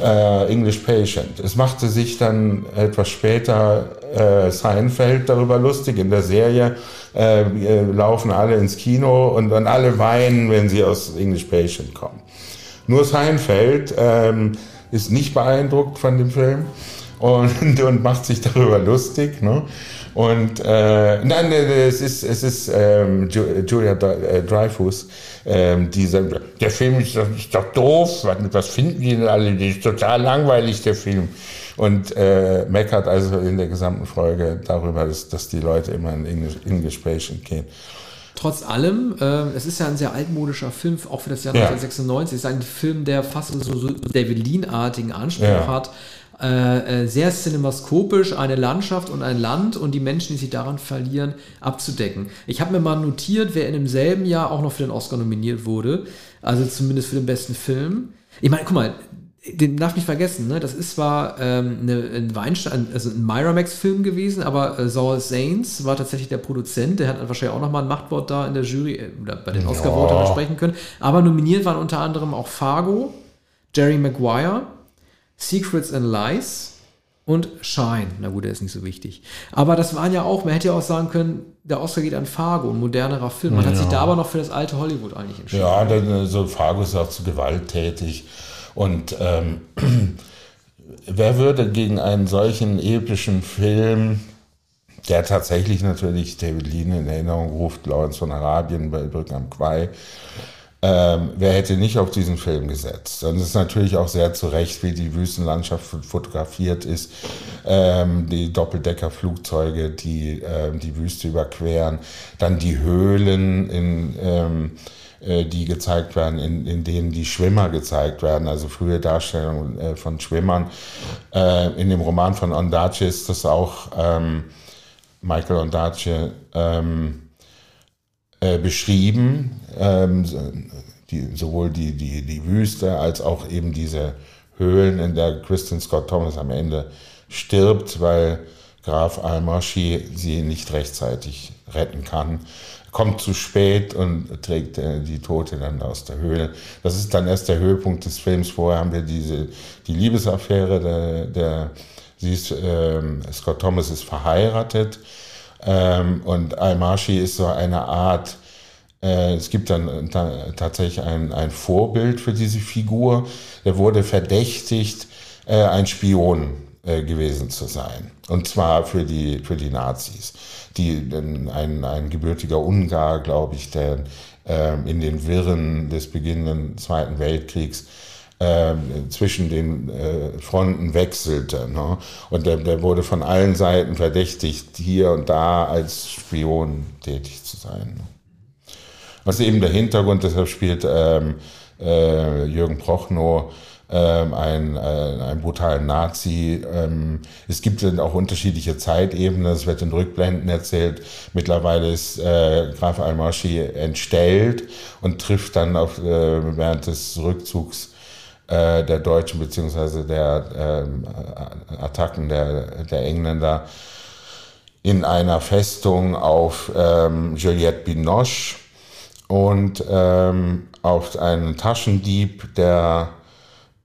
äh, English Patient. Es machte sich dann etwas später äh, Seinfeld darüber lustig. In der Serie äh, äh, laufen alle ins Kino und dann alle weinen, wenn sie aus English Patient kommen. Nur Seinfeld ähm, ist nicht beeindruckt von dem Film und, <laughs> und macht sich darüber lustig. Ne? Und äh, nein, es ist, es ist ähm, Ju- Julia äh, Dreyfus, ähm, die sagt, der Film ist doch, ist doch doof, was, was finden die denn alle? Der ist total langweilig, der Film. Und äh, meckert also in der gesamten Folge darüber, dass, dass die Leute immer in English Patient gehen. Trotz allem, äh, es ist ja ein sehr altmodischer Film, auch für das Jahr Ja. 1996. Es ist ein Film, der fast so, so David Lean-artigen Anspruch Ja. hat. Äh, äh, sehr cinemaskopisch eine Landschaft und ein Land und die Menschen, die sich daran verlieren, abzudecken. Ich habe mir mal notiert, wer in demselben Jahr auch noch für den Oscar nominiert wurde. Also zumindest für den besten Film. Ich meine, guck mal, den darf nicht vergessen, ne? Das ist zwar ähm, eine, ein Weinstein, also ein Miramax-Film gewesen, aber äh, Saul Zanes war tatsächlich der Produzent, der hat wahrscheinlich auch nochmal ein Machtwort da in der Jury äh, oder bei den Oscar-Votern sprechen können. Aber nominiert waren unter anderem auch Fargo, Jerry Maguire, Secrets and Lies und Shine. Na gut, der ist nicht so wichtig. Aber das waren ja auch, man hätte ja auch sagen können, der Oscar geht an Fargo, ein modernerer Film. Man hat sich da aber noch für das alte Hollywood eigentlich entschieden. Ja, dann, so Fargo ist auch zu gewalttätig. Und ähm, <clears throat> wer würde gegen einen solchen epischen Film, der tatsächlich natürlich David Lean in Erinnerung ruft, Lawrence von Arabien bei Brücken am Quai, ähm, wer hätte nicht auf diesen Film gesetzt? Und es ist natürlich auch sehr zu Recht, wie die Wüstenlandschaft fotografiert ist, ähm, die Doppeldeckerflugzeuge, die ähm, die Wüste überqueren, dann die Höhlen, in, ähm, äh, die gezeigt werden, in, in denen die Schwimmer gezeigt werden, also frühe Darstellungen äh, von Schwimmern. Äh, in dem Roman von Ondaatje ist das auch ähm, Michael Ondaatje ähm, äh, beschrieben, ähm, die, sowohl die, die, die Wüste als auch eben diese Höhlen, in der Kristen Scott Thomas am Ende stirbt, weil Graf Al-Mashi sie nicht rechtzeitig retten kann. Kommt zu spät und trägt äh, die Tote dann aus der Höhle. Das ist dann erst der Höhepunkt des Films. Vorher haben wir diese, die Liebesaffäre der, der sie ist, ähm, Scott Thomas ist verheiratet ähm, und Al-Mashi ist so eine Art, es gibt dann ta tatsächlich ein, ein Vorbild für diese Figur. Der wurde verdächtigt, äh, ein Spion äh, gewesen zu sein. Und zwar für die, für die Nazis. Die, ein, ein gebürtiger Ungar, glaube ich, der äh, in den Wirren des beginnenden Zweiten Weltkriegs äh, zwischen den äh, Fronten wechselte. Ne? Und der, der wurde von allen Seiten verdächtigt, hier und da als Spion tätig zu sein. Was eben der Hintergrund, deshalb spielt ähm, äh, Jürgen Prochnow ähm, ein, äh, ein brutalen Nazi. Ähm, es gibt dann auch unterschiedliche Zeitebenen, das wird in Rückblenden erzählt. Mittlerweile ist äh, Graf Al-Mashi entstellt und trifft dann auf, äh, während des Rückzugs äh, der Deutschen beziehungsweise der äh, Attacken der, der Engländer in einer Festung auf ähm, Juliette Binoche und ähm, auf einen Taschendieb, der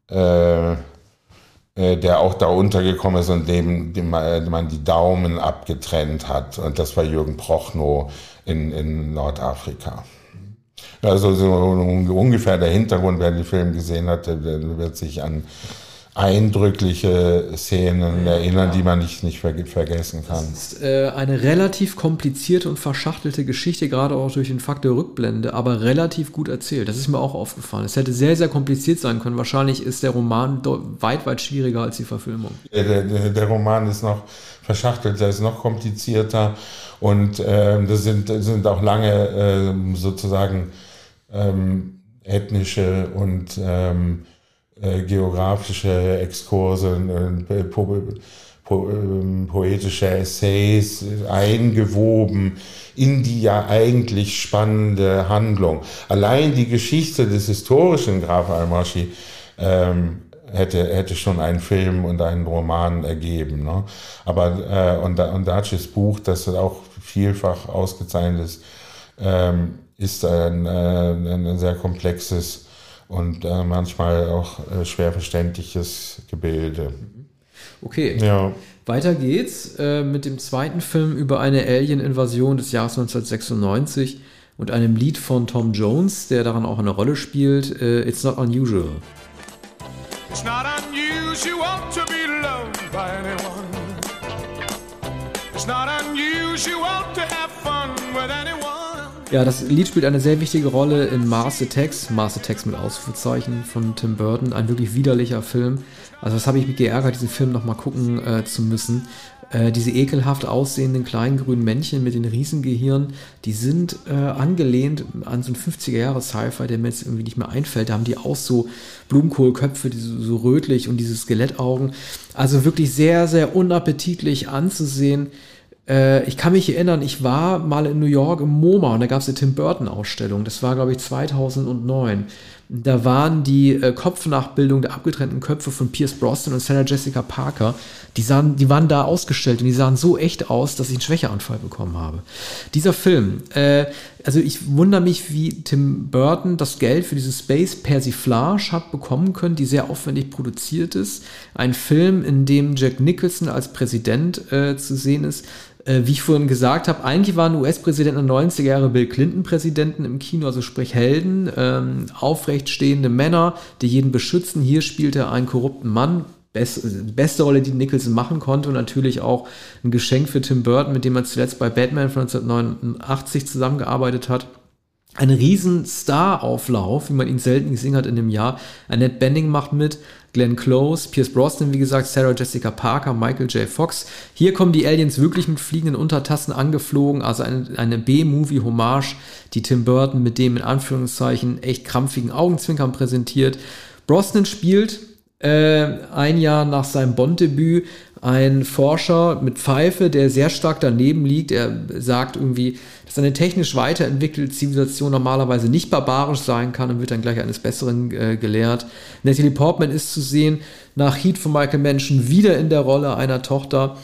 äh, äh, der auch da untergekommen ist und dem, dem man die Daumen abgetrennt hat. Und das war Jürgen Prochnow in, in Nordafrika. Also so ungefähr der Hintergrund, wer den Film gesehen hat, der wird sich an eindrückliche Szenen erinnern, die man nicht, nicht vergessen kann. Das ist äh, eine relativ komplizierte und verschachtelte Geschichte, gerade auch durch den Faktor Rückblende, aber relativ gut erzählt. Das ist mir auch aufgefallen. Es hätte sehr, sehr kompliziert sein können. Wahrscheinlich ist der Roman weit, weit schwieriger als die Verfilmung. Der, der, der Roman ist noch verschachtelt, der ist noch komplizierter und äh, das, sind, sind auch lange äh, sozusagen ähm, ethnische und ähm, äh, geografische Exkurse, äh, po, po, äh, poetische Essays eingewoben in die ja eigentlich spannende Handlung. Allein die Geschichte des historischen Graf Al-Maschi ähm, hätte, hätte schon einen Film und einen Roman ergeben. Ne? Aber äh, und, und Dacis Buch, das auch vielfach ausgezeichnet ist, ähm, ist ein, äh, ein sehr komplexes und äh, manchmal auch äh, schwer verständliches Gebilde. Okay. Ja. Weiter geht's äh, mit dem zweiten Film über eine Alien-Invasion des Jahres 1996 und einem Lied von Tom Jones, der daran auch eine Rolle spielt. Äh, It's not unusual. It's not Ja, das Lied spielt eine sehr wichtige Rolle in Mars Attacks, Mars Attacks mit Ausrufezeichen von Tim Burton, ein wirklich widerlicher Film. Also das habe ich mich geärgert, diesen Film nochmal gucken äh, zu müssen. Äh, diese ekelhaft aussehenden kleinen grünen Männchen mit den Riesengehirn, die sind äh, angelehnt an so ein 50er Jahre Sci-Fi, der mir jetzt irgendwie nicht mehr einfällt. Da haben die auch so Blumenkohlköpfe, die so, so rötlich und diese Skelettaugen. Also wirklich sehr, sehr unappetitlich anzusehen. Äh, ich kann mich erinnern, ich war mal in New York im MoMA und da gab es eine Tim Burton Ausstellung. Das war, glaube ich, 2009. Da waren die äh, Kopfnachbildungen der abgetrennten Köpfe von Pierce Brosnan und Sarah Jessica Parker. Die, sahen, die waren da ausgestellt und die sahen so echt aus, dass ich einen Schwächeanfall bekommen habe. Dieser Film, äh, also ich wundere mich, wie Tim Burton das Geld für diese Space Persiflage hat bekommen können, die sehr aufwendig produziert ist. Ein Film, in dem Jack Nicholson als Präsident äh, zu sehen ist, äh, wie ich vorhin gesagt habe, eigentlich waren US-Präsidenten den 90er Jahre Bill Clinton-Präsidenten im Kino, also sprich Helden, ähm, aufrecht stehende Männer, die jeden beschützen. Hier spielt er einen korrupten Mann. Best, beste Rolle, die Nicholson machen konnte und natürlich auch ein Geschenk für Tim Burton, mit dem er zuletzt bei Batman von 1989 zusammengearbeitet hat ein riesen Star-Auflauf, wie man ihn selten gesehen hat in dem Jahr. Annette Benning macht mit, Glenn Close, Pierce Brosnan, wie gesagt, Sarah Jessica Parker, Michael J. Fox. Hier kommen die Aliens wirklich mit fliegenden Untertassen angeflogen, also eine, eine B-Movie-Hommage, die Tim Burton mit dem in Anführungszeichen echt krampfigen Augenzwinkern präsentiert. Brosnan spielt äh, ein Jahr nach seinem Bond-Debüt ein Forscher mit Pfeife, der sehr stark daneben liegt. Er sagt irgendwie, dass eine technisch weiterentwickelte Zivilisation normalerweise nicht barbarisch sein kann und wird dann gleich eines Besseren äh, gelehrt. Natalie Portman ist zu sehen nach Heat von Michael Mann wieder in der Rolle einer Tochter.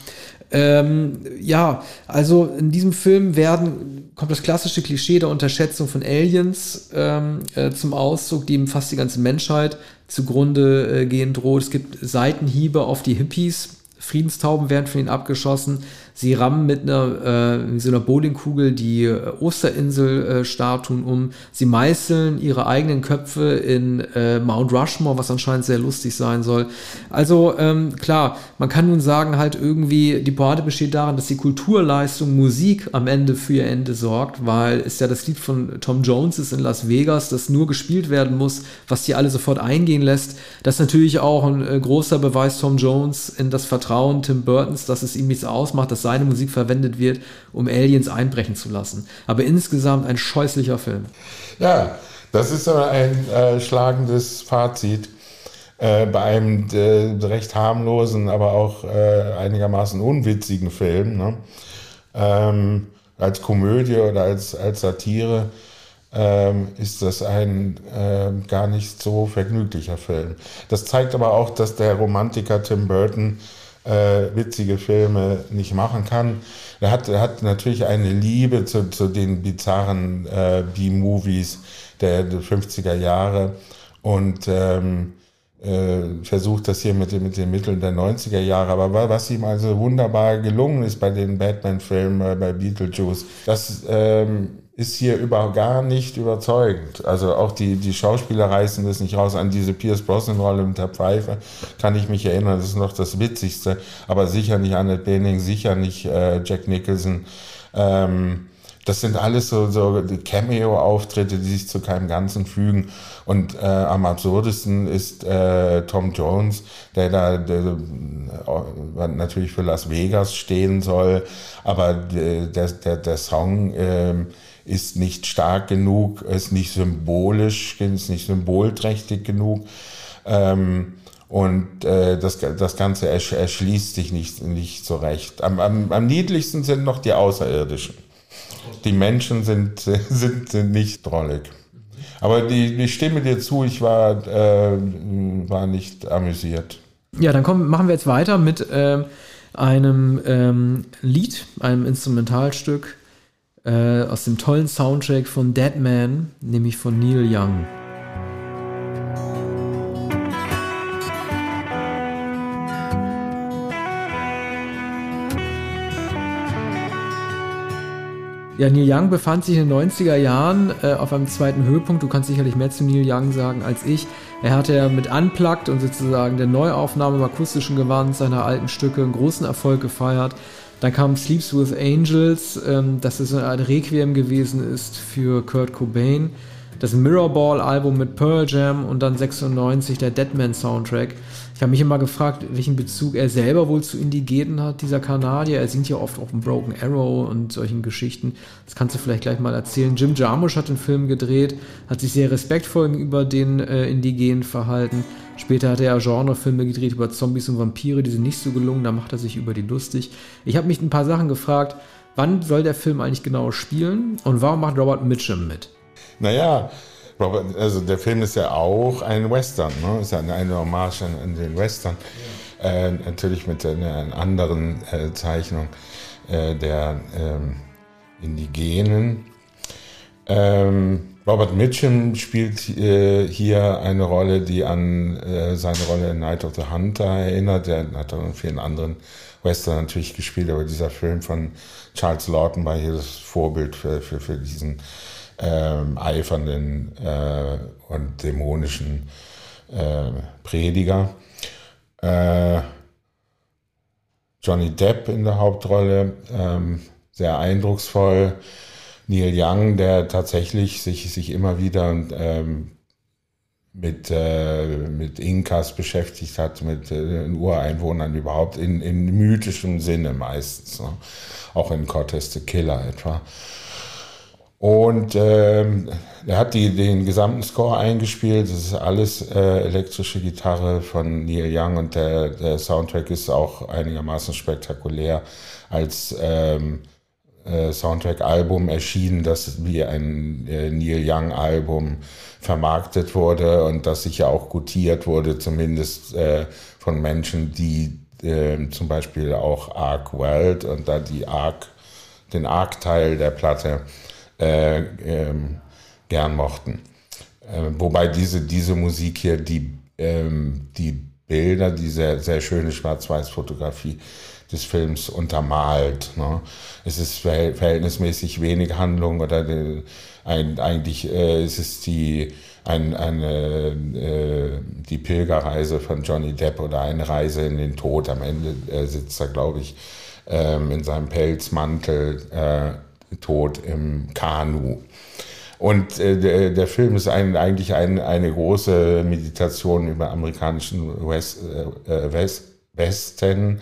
Ähm, ja, also in diesem Film werden, kommt das klassische Klischee der Unterschätzung von Aliens ähm, äh, zum Ausdruck, die eben fast die ganze Menschheit zugrunde äh, gehen droht. Es gibt Seitenhiebe auf die Hippies, Friedenstauben werden von ihnen abgeschossen. Sie rammen mit einer, äh, so einer Bowlingkugel die äh, Osterinsel-Statuen um. Sie meißeln ihre eigenen Köpfe in äh, Mount Rushmore, was anscheinend sehr lustig sein soll. Also ähm, klar, man kann nun sagen, halt irgendwie, die Pointe besteht darin, dass die Kulturleistung Musik am Ende für ihr Ende sorgt, weil es ja das Lied von Tom Jones ist in Las Vegas, das nur gespielt werden muss, was die alle sofort eingehen lässt. Das ist natürlich auch ein äh, großer Beweis Tom Jones in das Vertrauen Tim Burtons, dass es ihm nichts ausmacht, dass seine Musik verwendet wird, um Aliens einbrechen zu lassen. Aber insgesamt ein scheußlicher Film. Ja, das ist ein äh, schlagendes Fazit. Äh, bei einem äh, recht harmlosen, aber auch äh, einigermaßen unwitzigen Film. Ne? Ähm, als Komödie oder als, als Satire ähm, ist das ein äh, gar nicht so vergnüglicher Film. Das zeigt aber auch, dass der Romantiker Tim Burton äh, witzige Filme nicht machen kann. Er hat, er hat natürlich eine Liebe zu, zu den bizarren äh, B-Movies der, der 50er Jahre und ähm, äh, versucht das hier mit, mit den Mitteln der 90er Jahre. Aber was ihm also wunderbar gelungen ist bei den Batman-Filmen, äh, bei Beetlejuice, das ähm, ist hier über gar nicht überzeugend. Also auch die, die Schauspieler reißen das nicht raus. An diese Pierce Brosnan-Rolle mit der Pfeife kann ich mich erinnern, das ist noch das Witzigste. Aber sicher nicht Annette Bening, sicher nicht äh, Jack Nicholson. Ähm, das sind alles so, so Cameo-Auftritte, die sich zu keinem Ganzen fügen. Und äh, am absurdesten ist äh, Tom Jones, der da der, der, natürlich für Las Vegas stehen soll, aber der, der, der Song äh, ist nicht stark genug, ist nicht symbolisch, ist nicht symbolträchtig genug. Ähm, und äh, das, das Ganze ersch erschließt sich nicht, nicht so recht. Am, am, am niedlichsten sind noch die Außerirdischen. Die Menschen sind, <laughs> sind, sind nicht drollig. Aber die, ich stimme dir zu, ich war, äh, war nicht amüsiert. Ja, dann kommen, machen wir jetzt weiter mit äh, einem ähm, Lied, einem Instrumentalstück äh, aus dem tollen Soundtrack von Dead Man, nämlich von Neil Young. Ja, Neil Young befand sich in den 90er Jahren äh, auf einem zweiten Höhepunkt. Du kannst sicherlich mehr zu Neil Young sagen als ich. Er hatte ja mit Unplugged und sozusagen der Neuaufnahme im akustischen Gewand seiner alten Stücke einen großen Erfolg gefeiert. Dann kam Sleeps with Angels, ähm, das ist ein Requiem gewesen ist für Kurt Cobain. Das Mirrorball-Album mit Pearl Jam und dann 96 der Deadman Soundtrack. Ich habe mich immer gefragt, welchen Bezug er selber wohl zu Indigenen hat, dieser Kanadier. Er singt ja oft auf dem Broken Arrow und solchen Geschichten. Das kannst du vielleicht gleich mal erzählen. Jim Jarmusch hat den Film gedreht, hat sich sehr respektvoll gegenüber den äh, Indigenen verhalten. Später hat er ja Genrefilme gedreht über Zombies und Vampire, die sind nicht so gelungen, da macht er sich über die lustig. Ich habe mich ein paar Sachen gefragt, wann soll der Film eigentlich genau spielen und warum macht Robert Mitchum mit? Naja, Robert, also der Film ist ja auch ein Western, ne? ist ja eine Hommage an, den Western. Ja. Äh, natürlich mit einer anderen äh, Zeichnung äh, der ähm, Indigenen. Ähm, Robert Mitchum spielt äh, hier eine Rolle, die an äh, seine Rolle in Night of the Hunter erinnert. Er hat auch in vielen anderen Western natürlich gespielt, aber dieser Film von Charles Lawton war hier das Vorbild für, für, für diesen ähm, eifernden äh, und dämonischen äh, Prediger. Äh, Johnny Depp in der Hauptrolle, ähm, sehr eindrucksvoll. Neil Young, der tatsächlich sich, sich immer wieder ähm, mit, äh, mit Inkas beschäftigt hat, mit äh, Ureinwohnern überhaupt, in, in mythischem Sinne meistens. Ne? Auch in Cortez the Killer etwa. Und ähm, er hat die, den gesamten Score eingespielt. Das ist alles äh, elektrische Gitarre von Neil Young und der, der Soundtrack ist auch einigermaßen spektakulär als ähm, äh, Soundtrack-Album erschienen, das wie ein äh, Neil Young-Album vermarktet wurde und das sicher auch gutiert wurde, zumindest äh, von Menschen, die äh, zum Beispiel auch Arc World und da die Arc, den Arc-Teil der Platte äh, ähm, gern mochten. Äh, wobei diese, diese Musik hier, die, ähm, die Bilder, die sehr, schöne Schwarz-Weiß-Fotografie des Films untermalt. Ne? Es ist verhältnismäßig wenig Handlung oder die, ein, eigentlich äh, ist es die, ein, eine, äh, die Pilgerreise von Johnny Depp oder eine Reise in den Tod. Am Ende äh, sitzt er, glaube ich, ähm, in seinem Pelzmantel äh, tot im Kanu. Und äh, der, der, Film ist ein, eigentlich ein, eine große Meditation über amerikanischen West, äh, West, Westen,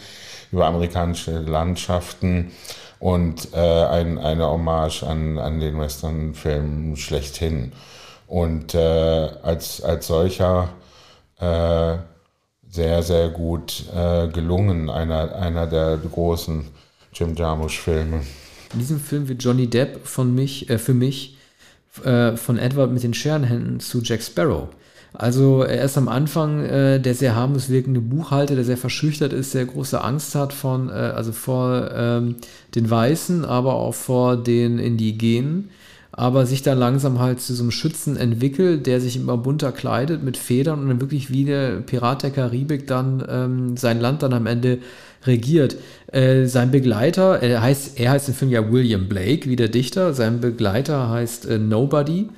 über amerikanische Landschaften und äh, ein, eine Hommage an, an den Western-Film schlechthin. Und äh, als, als solcher äh, sehr, sehr gut äh, gelungen, einer, einer der großen Jim Jarmusch-Filme. In diesem Film wird Johnny Depp von mich, äh, für mich äh, von Edward mit den Scherenhänden zu Jack Sparrow. Also er ist am Anfang äh, der sehr harmlos wirkende Buchhalter, der sehr verschüchtert ist, sehr große Angst hat von, äh, also vor ähm, den Weißen, aber auch vor den Indigenen, aber sich dann langsam halt zu so einem Schützen entwickelt, der sich immer bunter kleidet mit Federn und dann wirklich wie der Pirat der Karibik dann ähm, sein Land dann am Ende regiert. Äh, sein Begleiter, er heißt, er heißt im Film ja William Blake, wie der Dichter. Sein Begleiter heißt äh, Nobody.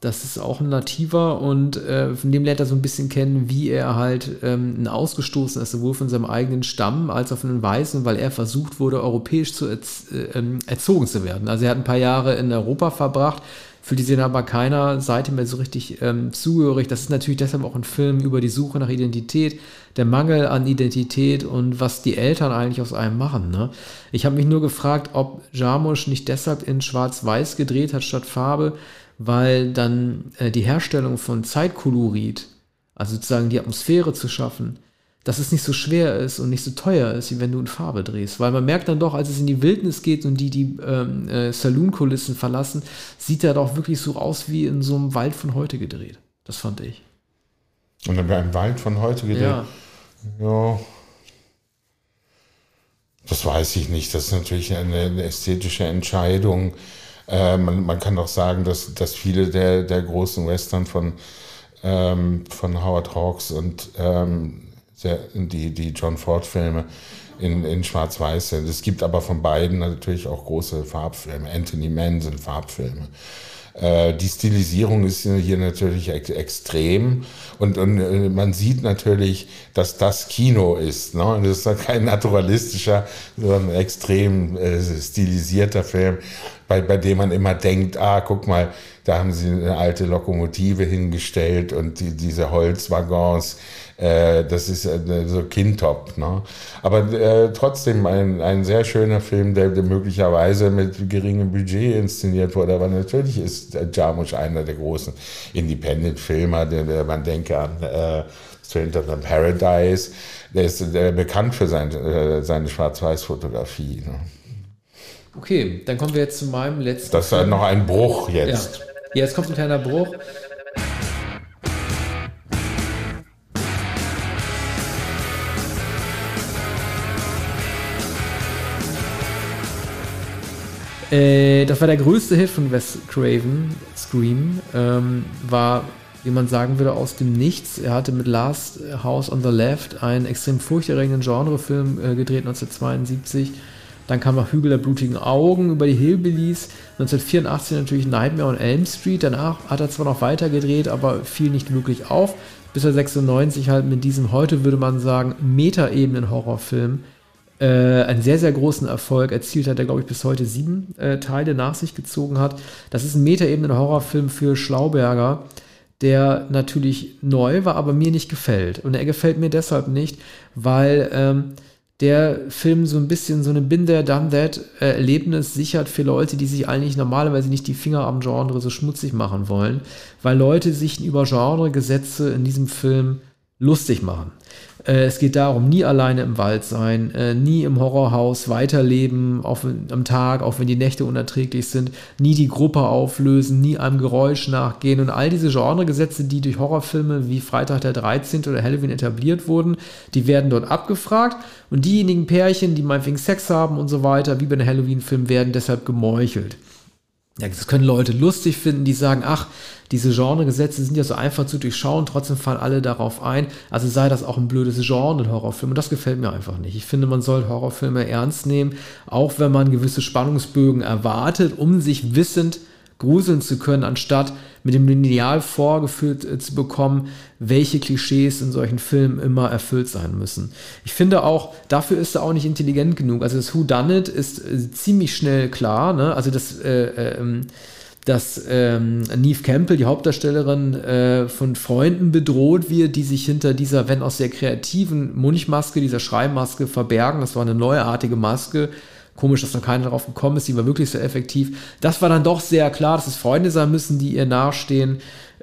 Das ist auch ein Nativer und äh, von dem lernt er so ein bisschen kennen, wie er halt ähm, ein Ausgestoßen ist, sowohl von seinem eigenen Stamm als auch von den Weißen, weil er versucht wurde, europäisch zu erz äh, ähm, erzogen zu werden. Also er hat ein paar Jahre in Europa verbracht, für die sind aber keiner Seite mehr so richtig ähm, zugehörig. Das ist natürlich deshalb auch ein Film über die Suche nach Identität, der Mangel an Identität und was die Eltern eigentlich aus einem machen. Ne? Ich habe mich nur gefragt, ob Jarmusch nicht deshalb in Schwarz-Weiß gedreht hat statt Farbe, weil dann äh, die Herstellung von Zeitkolorit, also sozusagen die Atmosphäre zu schaffen, dass es nicht so schwer ist und nicht so teuer ist, wie wenn du in Farbe drehst. Weil man merkt dann doch, als es in die Wildnis geht und die die ähm, äh, Saloon-Kulissen verlassen, sieht er doch wirklich so aus wie in so einem Wald von heute gedreht. Das fand ich. Und dann wäre ein Wald von heute gedreht. Ja. ja. Das weiß ich nicht. Das ist natürlich eine, ästhetische Entscheidung. Äh, man, man, kann doch sagen, dass, dass viele der, der großen Western von, ähm, von Howard Hawks und ähm, sehr, die, die John Ford-Filme in, in Schwarz-Weiß sind. Es gibt aber von beiden natürlich auch große Farbfilme. Anthony Mann sind Farbfilme. Äh, die Stilisierung ist hier natürlich ex extrem und, und äh, man sieht natürlich, dass das Kino ist. Ne? Und das ist kein naturalistischer, sondern extrem äh, stilisierter Film, bei, bei dem man immer denkt, ah, guck mal, da haben sie eine alte Lokomotive hingestellt und die, diese Holzwaggons äh, das ist äh, so Kindtop. Ne? Aber äh, trotzdem ein, ein sehr schöner Film, der, der, möglicherweise mit geringem Budget inszeniert wurde. Aber natürlich ist Jarmusch einer der großen Independent-Filmer, der, der, man denke an äh, Stranger Than Paradise. Der ist der bekannt für sein, äh, seine Schwarz-Weiß-Fotografie. Ne? Okay, dann kommen wir jetzt zu meinem letzten. Das ist noch ein Bruch jetzt. Ja. Jetzt kommt ein kleiner Bruch. Äh, das war der größte Hit von Wes Craven, Scream. Ähm, war, wie man sagen würde, aus dem Nichts. Er hatte mit Last House on the Left einen extrem furchterregenden Genrefilm äh, gedreht, 1972. Dann kam noch Hügel der blutigen Augen über die Hillbillies. 1984 natürlich Nightmare on Elm Street. Danach hat er zwar noch weiter gedreht, aber fiel nicht wirklich auf. Bis er 96 halt mit diesem, heute würde man sagen, Metaebenen-Horrorfilm äh, einen sehr, sehr großen Erfolg erzielt hat, der, glaube ich, bis heute sieben äh, Teile nach sich gezogen hat. Das ist ein Metaebenen-Horrorfilm für Schlauberger, der natürlich neu war, aber mir nicht gefällt. Und er gefällt mir deshalb nicht, weil ähm, der Film so ein bisschen so eine Binder Done That äh, Erlebnis sichert für Leute, die sich eigentlich normalerweise nicht die Finger am Genre so schmutzig machen wollen, weil Leute sich über Genregesetze in diesem Film lustig machen. Äh, es geht darum, nie alleine im Wald sein, äh, nie im Horrorhaus weiterleben auf, am Tag, auch wenn die Nächte unerträglich sind, nie die Gruppe auflösen, nie einem Geräusch nachgehen und all diese Genregesetze, die durch Horrorfilme wie Freitag der 13. oder Halloween etabliert wurden, die werden dort abgefragt und diejenigen Pärchen, die meinetwegen Sex haben und so weiter, wie bei einem Halloween-Film, werden deshalb gemeuchelt. Ja, das können Leute lustig finden, die sagen, ach, diese Genregesetze sind ja so einfach zu durchschauen, trotzdem fallen alle darauf ein. Also sei das auch ein blödes Genre, ein Horrorfilm. Und das gefällt mir einfach nicht. Ich finde, man soll Horrorfilme ernst nehmen, auch wenn man gewisse Spannungsbögen erwartet, um sich wissend gruseln zu können, anstatt mit dem Lineal vorgeführt äh, zu bekommen, welche Klischees in solchen Filmen immer erfüllt sein müssen. Ich finde auch, dafür ist er auch nicht intelligent genug. Also das Who Done It ist äh, ziemlich schnell klar. Ne? Also das äh, äh ähm, dass ähm, Neve Campbell, die Hauptdarstellerin, äh, von Freunden bedroht wird, die sich hinter dieser, wenn auch sehr kreativen Mundmaske, dieser Schreibmaske verbergen. Das war eine neuartige Maske, Komisch, dass noch keiner darauf gekommen ist, die war wirklich sehr effektiv. Das war dann doch sehr klar, dass es Freunde sein müssen, die ihr nachstehen.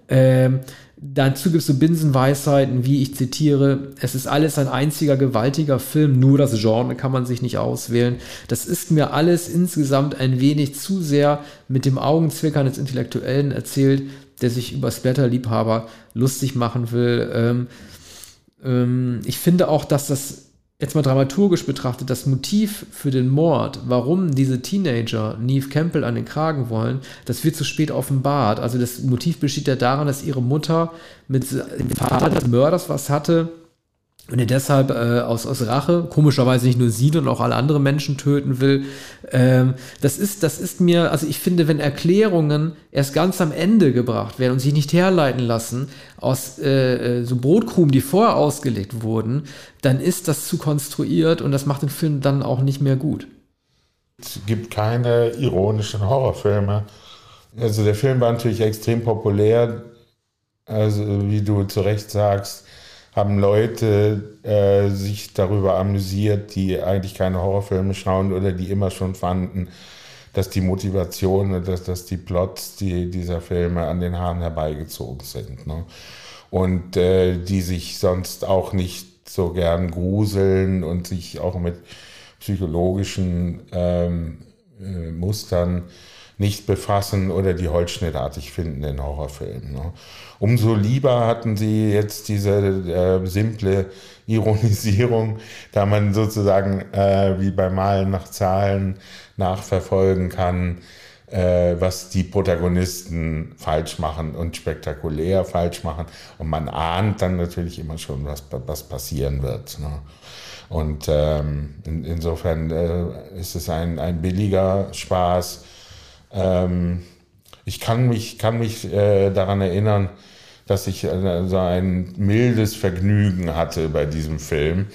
Ähm, dazu gibt es so Binsenweisheiten, wie ich zitiere, es ist alles ein einziger gewaltiger Film, nur das Genre kann man sich nicht auswählen. Das ist mir alles insgesamt ein wenig zu sehr mit dem Augenzwickern des Intellektuellen erzählt, der sich über Splatter-Liebhaber lustig machen will. Ähm, ähm, ich finde auch, dass das jetzt mal dramaturgisch betrachtet, das Motiv für den Mord, warum diese Teenager Neve Campbell an den Kragen wollen, das wird zu spät offenbart. Also das Motiv besteht ja daran, dass ihre Mutter mit dem Vater des Mörders was hatte und er deshalb äh, aus, aus Rache, komischerweise nicht nur sie, sondern auch alle anderen Menschen töten will. Ähm, das, ist, das ist mir, also ich finde, wenn Erklärungen erst ganz am Ende gebracht werden und sich nicht herleiten lassen aus äh, äh, so Brotkrumen, die vorher ausgelegt wurden, dann ist das zu konstruiert und das macht den Film dann auch nicht mehr gut. Es gibt keine ironischen Horrorfilme. Also der Film war natürlich extrem populär, also wie du zu Recht sagst haben Leute äh, sich darüber amüsiert, die eigentlich keine Horrorfilme schauen oder die immer schon fanden, dass die Motivation, dass, dass die Plots die, dieser Filme an den Haaren herbeigezogen sind. Ne? Und äh, die sich sonst auch nicht so gern gruseln und sich auch mit psychologischen ähm, äh, Mustern nicht befassen oder die holzschnittartig finden in Horrorfilmen. Ne? Umso lieber hatten sie jetzt diese äh, simple Ironisierung, da man sozusagen äh, wie beim Malen nach Zahlen nachverfolgen kann, äh, was die Protagonisten falsch machen und spektakulär falsch machen. Und man ahnt dann natürlich immer schon, was, was passieren wird. Ne? Und ähm, in, insofern äh, ist es ein, ein billiger Spaß ähm, ich kann mich, kann mich äh, daran erinnern, dass ich äh, so ein mildes Vergnügen hatte bei diesem Film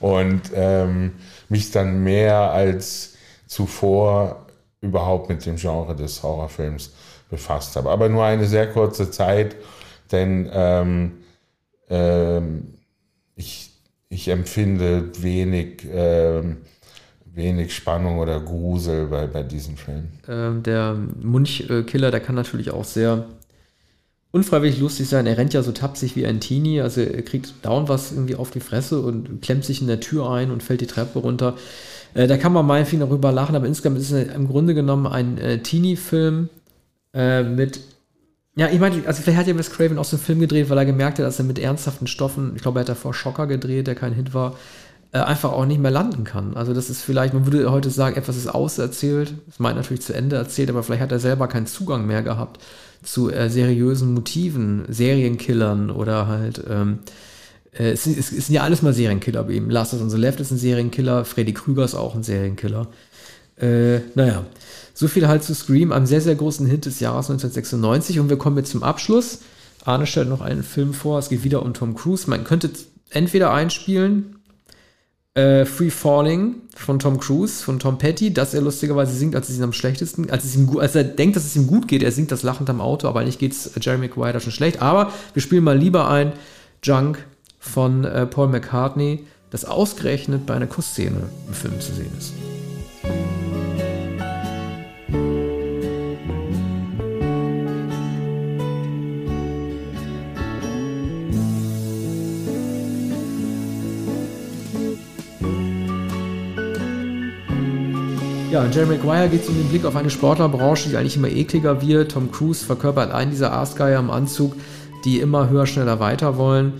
und ähm, mich dann mehr als zuvor überhaupt mit dem Genre des Horrorfilms befasst habe. Aber nur eine sehr kurze Zeit, denn ähm, ähm, ich, ich empfinde wenig ähm, wenig Spannung oder Grusel bei, bei diesem Film. Ähm, der Munchkiller, der kann natürlich auch sehr unfreiwillig lustig sein. Er rennt ja so tapsig wie ein Teenie, also er kriegt dauernd was irgendwie auf die Fresse und klemmt sich in der Tür ein und fällt die Treppe runter. Äh, da kann man meinetwegen darüber lachen, aber insgesamt ist es im Grunde genommen ein äh, Teenie-Film äh, mit ja, ich meine, also vielleicht hat ja Wes Craven auch so einen Film gedreht, weil er gemerkt hat, dass er mit ernsthaften Stoffen, ich glaube, er hat davor Schocker gedreht, der kein Hit war, äh, einfach auch nicht mehr landen kann. Also das ist vielleicht, man würde heute sagen, etwas ist auserzählt, das meint natürlich zu Ende erzählt, aber vielleicht hat er selber keinen Zugang mehr gehabt zu äh, seriösen Motiven, Serienkillern oder halt, ähm, äh, es, es, es, sind ja alles mal Serienkiller bei ihm. Last on the Left ist ein Serienkiller, Freddy Krüger ist auch ein Serienkiller. Äh, naja, so viel halt zu Scream, einem sehr, sehr großen Hit des Jahres 1996 und wir kommen jetzt zum Abschluss. Arne stellt noch einen Film vor, es geht wieder um Tom Cruise. Man könnte entweder einspielen, äh, Free Falling von Tom Cruise, von Tom Petty, dass er lustigerweise singt, als es ihm am schlechtesten, als, es ihm, als er denkt, dass es ihm gut geht. Er singt das lachend am Auto, aber eigentlich geht es Jeremy Maguire schon schlecht. Aber wir spielen mal lieber ein Junk von äh, Paul McCartney, das ausgerechnet bei einer Kussszene im Film zu sehen ist. Ja, in Jerry Maguire geht es um den Blick auf eine Sportlerbranche, die eigentlich immer ekliger wird. Tom Cruise verkörpert einen dieser Aasgeier im Anzug, die immer höher, schneller, weiter wollen.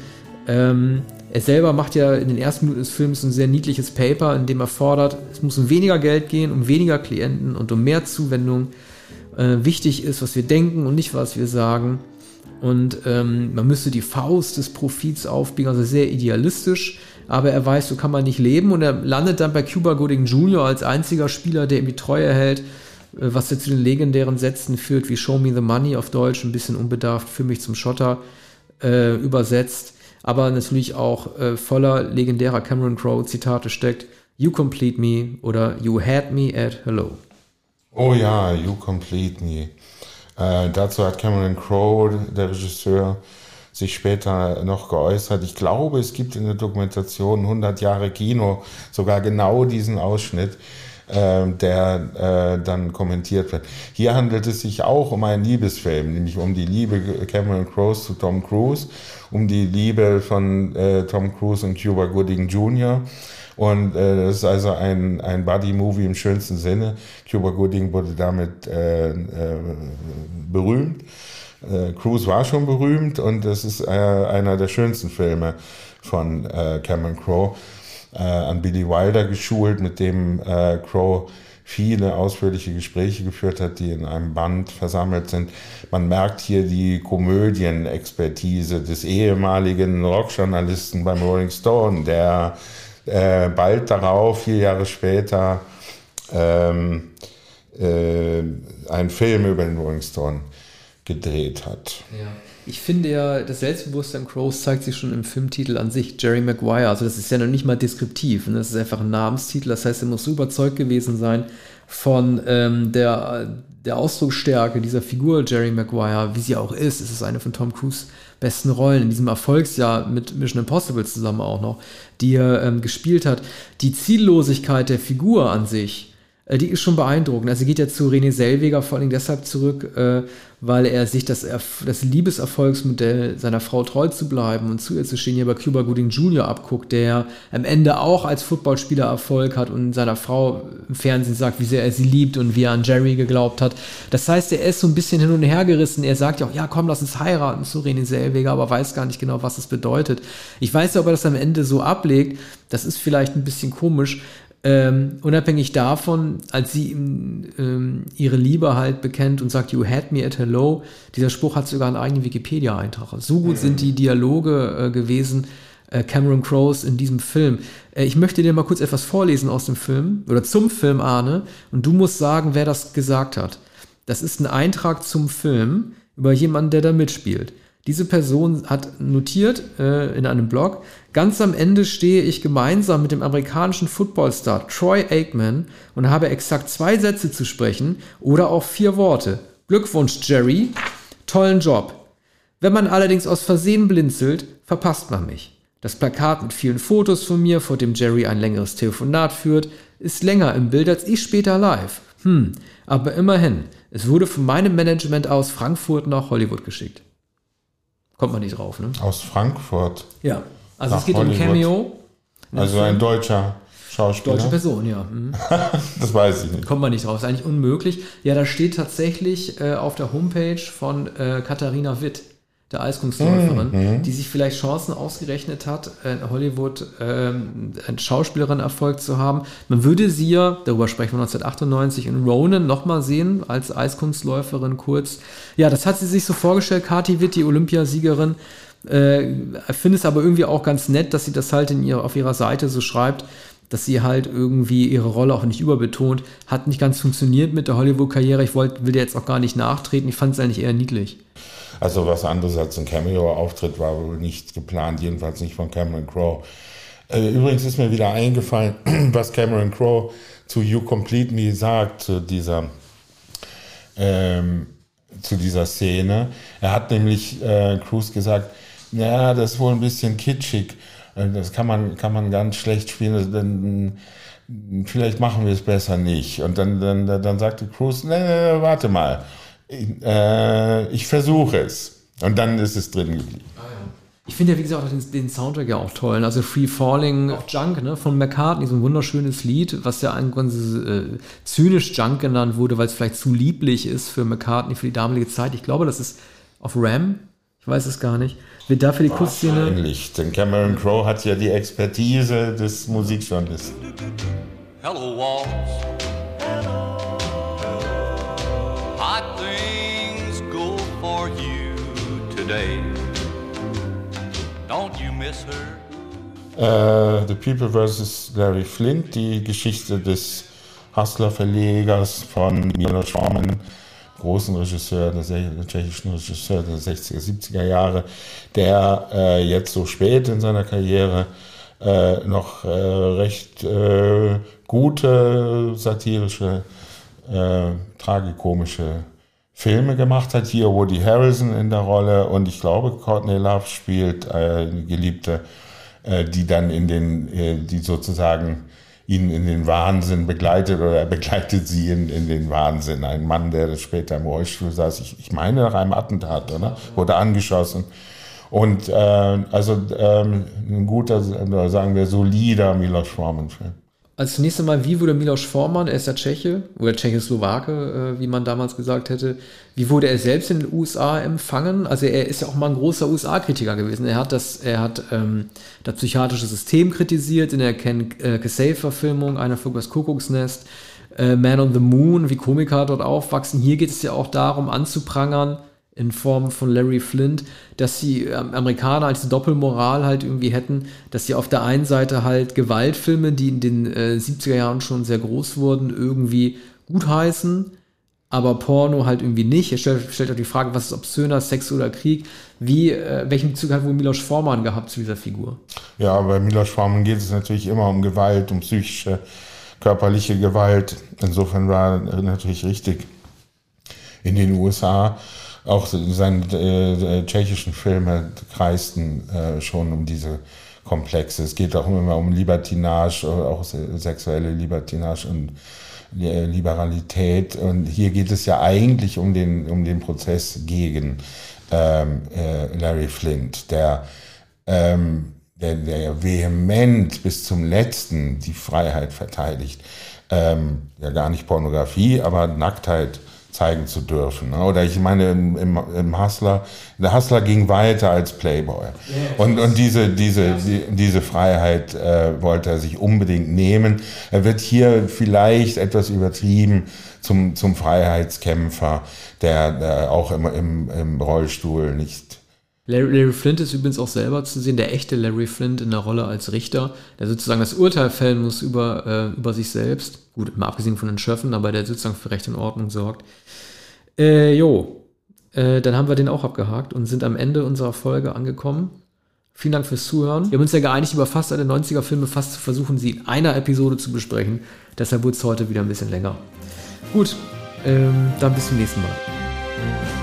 Ähm, er selber macht ja in den ersten Minuten des Films ein sehr niedliches Paper, in dem er fordert, es muss um weniger Geld gehen, um weniger Klienten und um mehr Zuwendung. Äh, wichtig ist, was wir denken und nicht, was wir sagen. Und ähm, man müsste die Faust des Profits aufbiegen, also sehr idealistisch aber er weiß, so kann man nicht leben und er landet dann bei Cuba Gooding Jr. als einziger Spieler, der ihm die Treue hält, äh, was er zu den legendären Sätzen führt, wie Show Me the Money auf Deutsch, ein bisschen unbedarft, für mich zum Schotter äh, übersetzt, aber natürlich auch äh, voller legendärer Cameron Crowe Zitate steckt. You complete me oder You had me at hello. Oh ja, You complete me. Äh, dazu hat Cameron Crowe, der Regisseur, sich später noch geäußert. Ich glaube, es gibt in der Dokumentation 100 Jahre Kino sogar genau diesen Ausschnitt, äh, der äh, dann kommentiert wird. Hier handelt es sich auch um einen Liebesfilm, nämlich um die Liebe Cameron Crowe zu Tom Cruise, um die Liebe von äh, Tom Cruise und Cuba Gooding Jr. Und äh, das ist also ein, ein Buddy-Movie im schönsten Sinne. Cuba Gooding wurde damit äh, äh, berühmt. Äh, Cruise war schon berühmt und das ist äh, einer der schönsten Filme von äh, Cameron Crowe. Äh, an Billy Wilder geschult, mit dem äh, Crowe viele ausführliche Gespräche geführt hat, die in einem Band versammelt sind. Man merkt hier die Komödienexpertise des ehemaligen Rockjournalisten beim Rolling Stone, der äh, bald darauf, vier Jahre später, ähm, äh, einen Film über den Rolling Stone gedreht hat. Ja. Ich finde ja, das Selbstbewusstsein Crows zeigt sich schon im Filmtitel an sich, Jerry Maguire. Also das ist ja noch nicht mal deskriptiv. Ne? Das ist einfach ein Namenstitel. Das heißt, er muss so überzeugt gewesen sein von ähm, der, der Ausdrucksstärke dieser Figur Jerry Maguire, wie sie auch ist. Es ist eine von Tom Cruise besten Rollen in diesem Erfolgsjahr mit Mission Impossible zusammen auch noch, die er ähm, gespielt hat. Die Ziellosigkeit der Figur an sich, die ist schon beeindruckend. Also geht ja zu René Selweger vor allem deshalb zurück, äh, weil er sich das, das Liebeserfolgsmodell seiner Frau treu zu bleiben und zu ihr zu stehen hier bei Cuba Gooding Jr. abguckt, der am Ende auch als Footballspieler Erfolg hat und seiner Frau im Fernsehen sagt, wie sehr er sie liebt und wie er an Jerry geglaubt hat. Das heißt, er ist so ein bisschen hin und her gerissen. Er sagt ja auch, ja komm, lass uns heiraten zu René Selweger, aber weiß gar nicht genau, was es bedeutet. Ich weiß ja, ob er das am Ende so ablegt. Das ist vielleicht ein bisschen komisch, ähm, unabhängig davon, als sie ihm ähm, ihre Liebe halt bekennt und sagt, You had me at hello, dieser Spruch hat sogar einen eigenen Wikipedia-Eintrag. So gut sind die Dialoge äh, gewesen, äh, Cameron Crowe in diesem Film. Äh, ich möchte dir mal kurz etwas vorlesen aus dem Film oder zum Film, Arne, und du musst sagen, wer das gesagt hat. Das ist ein Eintrag zum Film über jemanden, der da mitspielt. Diese Person hat notiert äh, in einem Blog, ganz am Ende stehe ich gemeinsam mit dem amerikanischen Footballstar Troy Aikman und habe exakt zwei Sätze zu sprechen oder auch vier Worte. Glückwunsch, Jerry, tollen Job. Wenn man allerdings aus Versehen blinzelt, verpasst man mich. Das Plakat mit vielen Fotos von mir, vor dem Jerry ein längeres Telefonat führt, ist länger im Bild als ich später live. Hm, aber immerhin, es wurde von meinem Management aus Frankfurt nach Hollywood geschickt. Kommt man nicht drauf, ne? Aus Frankfurt. Ja. Also es geht Hollywood. um Cameo. Also ein deutscher Schauspieler. Deutsche Person, ja. Mhm. <laughs> das weiß ich nicht. Kommt man nicht drauf, ist eigentlich unmöglich. Ja, da steht tatsächlich äh, auf der Homepage von äh, Katharina Witt der Eiskunstläuferin, mhm. die sich vielleicht Chancen ausgerechnet hat, in Hollywood ähm, eine Schauspielerin Erfolg zu haben. Man würde sie ja, darüber sprechen wir 1998, in Ronan nochmal sehen, als Eiskunstläuferin kurz. Ja, das hat sie sich so vorgestellt, Kati Witt, die Olympiasiegerin. Äh, finde es aber irgendwie auch ganz nett, dass sie das halt in ihr, auf ihrer Seite so schreibt, dass sie halt irgendwie ihre Rolle auch nicht überbetont. Hat nicht ganz funktioniert mit der Hollywood-Karriere. Ich wollt, will dir jetzt auch gar nicht nachtreten. Ich fand es eigentlich eher niedlich. Also was anderes als ein Cameo-Auftritt war wohl nicht geplant, jedenfalls nicht von Cameron Crowe. Äh, übrigens ist mir wieder eingefallen, <clears throat> was Cameron Crowe zu You Complete Me sagt, zu dieser, ähm, zu dieser Szene. Er hat nämlich äh, Cruz gesagt, ja, das ist wohl ein bisschen kitschig. Äh, das kann man, kann man ganz schlecht spielen. Dann, vielleicht machen wir es besser nicht. Und dann, dann, dann sagte Cruz, nee, nee, warte mal äh, ich versuche es. Und dann ist es drin geblieben. Ah, Ich finde ja, wie gesagt, den, den, Soundtrack ja auch toll. Also Free Falling of Junk ne, von McCartney, so ein wunderschönes Lied, was ja ein ganz äh, zynisch Junk genannt wurde, weil es vielleicht zu lieblich ist für McCartney für die damalige Zeit. Ich glaube, das ist auf Ram. Ich weiß es gar nicht. Wird dafür die Kussszene. Wahrscheinlich, denn Cameron Crowe hat ja die Expertise des Musikjournalisten. Hello, Walls. Hot for you today. Don't you miss her? Uh, The People vs. Larry Flint, die Geschichte des Hustler-Verlegers von Milos Forman, großen Regisseur, der tschechischen Regisseur der 60er, 70er Jahre, der äh, jetzt so spät in seiner Karriere äh, noch äh, recht äh, gute satirische, äh, tragikomische Filme gemacht hat. Hier Woody Harrison in der Rolle und ich glaube Courtney Love spielt eine Geliebte, äh, die dann in den, äh, die sozusagen ihn in den Wahnsinn begleitet oder er begleitet sie in, in den Wahnsinn. Ein Mann, der später im Rollstuhl saß, ich, ich meine nach einem Attentat, oder? Wurde angeschossen. Und äh, also ähm, ein guter, sagen wir, solider Milos Forman-Film. Also zunächst einmal, wie wurde Milos Forman, er ist ja Tscheche oder Tschechoslowake, äh, wie man damals gesagt hätte, wie wurde er selbst in den USA empfangen? Also er ist ja auch mal ein großer USA-Kritiker gewesen. Er hat das, er hat ähm, das psychiatrische System kritisiert in der Ken äh, Kesey-Verfilmung, einer Flug Kuckucksnest, äh, Man on the Moon, wie Komiker dort aufwachsen. Hier geht es ja auch darum, anzuprangern, in Form von Larry Flint, dass die ähm, Amerikaner als Doppelmoral halt irgendwie hätten, dass sie auf der einen Seite halt Gewaltfilme, die in den äh, 70er Jahren schon sehr groß wurden, irgendwie gutheißen, aber Porno halt irgendwie nicht. Er stellt, stellt auch die Frage, was ist obszöner, Sex oder Krieg? Wie, äh, welchen Bezug hat wohl Milos Forman gehabt zu dieser Figur? Ja, bei Milos Forman geht es natürlich immer um Gewalt, um psychische, körperliche Gewalt. Insofern war natürlich richtig in den USA auch seine äh, tschechischen Filme kreisten äh, schon um diese Komplexe. Es geht auch immer um Libertinage, äh, auch sexuelle Libertinage und äh, Liberalität. Und hier geht es ja eigentlich um den, um den Prozess gegen ähm, äh, Larry Flint, der, ähm, der, der vehement bis zum letzten die Freiheit verteidigt. Ähm, ja, gar nicht Pornografie, aber Nacktheit zeigen zu dürfen. Ne? Oder ich meine, im, im, im Hustler, der Hustler ging weiter als Playboy. Und, und diese, diese, die, diese Freiheit äh, wollte er sich unbedingt nehmen. Er wird hier vielleicht etwas übertrieben zum, zum Freiheitskämpfer, der, der auch im, im, im Rollstuhl nicht Larry, Larry, Flint ist übrigens auch selber zu sehen, der echte Larry Flint in der Rolle als Richter, der sozusagen das Urteil fällen muss über, äh, über sich selbst. Gut, mal abgesehen von den Schöffen, aber der sozusagen für Recht und Ordnung sorgt. Äh, jo, äh, dann haben wir den auch abgehakt und sind am Ende unserer Folge angekommen. Vielen Dank fürs Zuhören. Wir haben uns ja geeinigt, über fast alle 90er-Filme fast zu versuchen, sie in einer Episode zu besprechen. Deshalb wurde es heute wieder ein bisschen länger. Gut, ähm, dann bis zum nächsten Mal.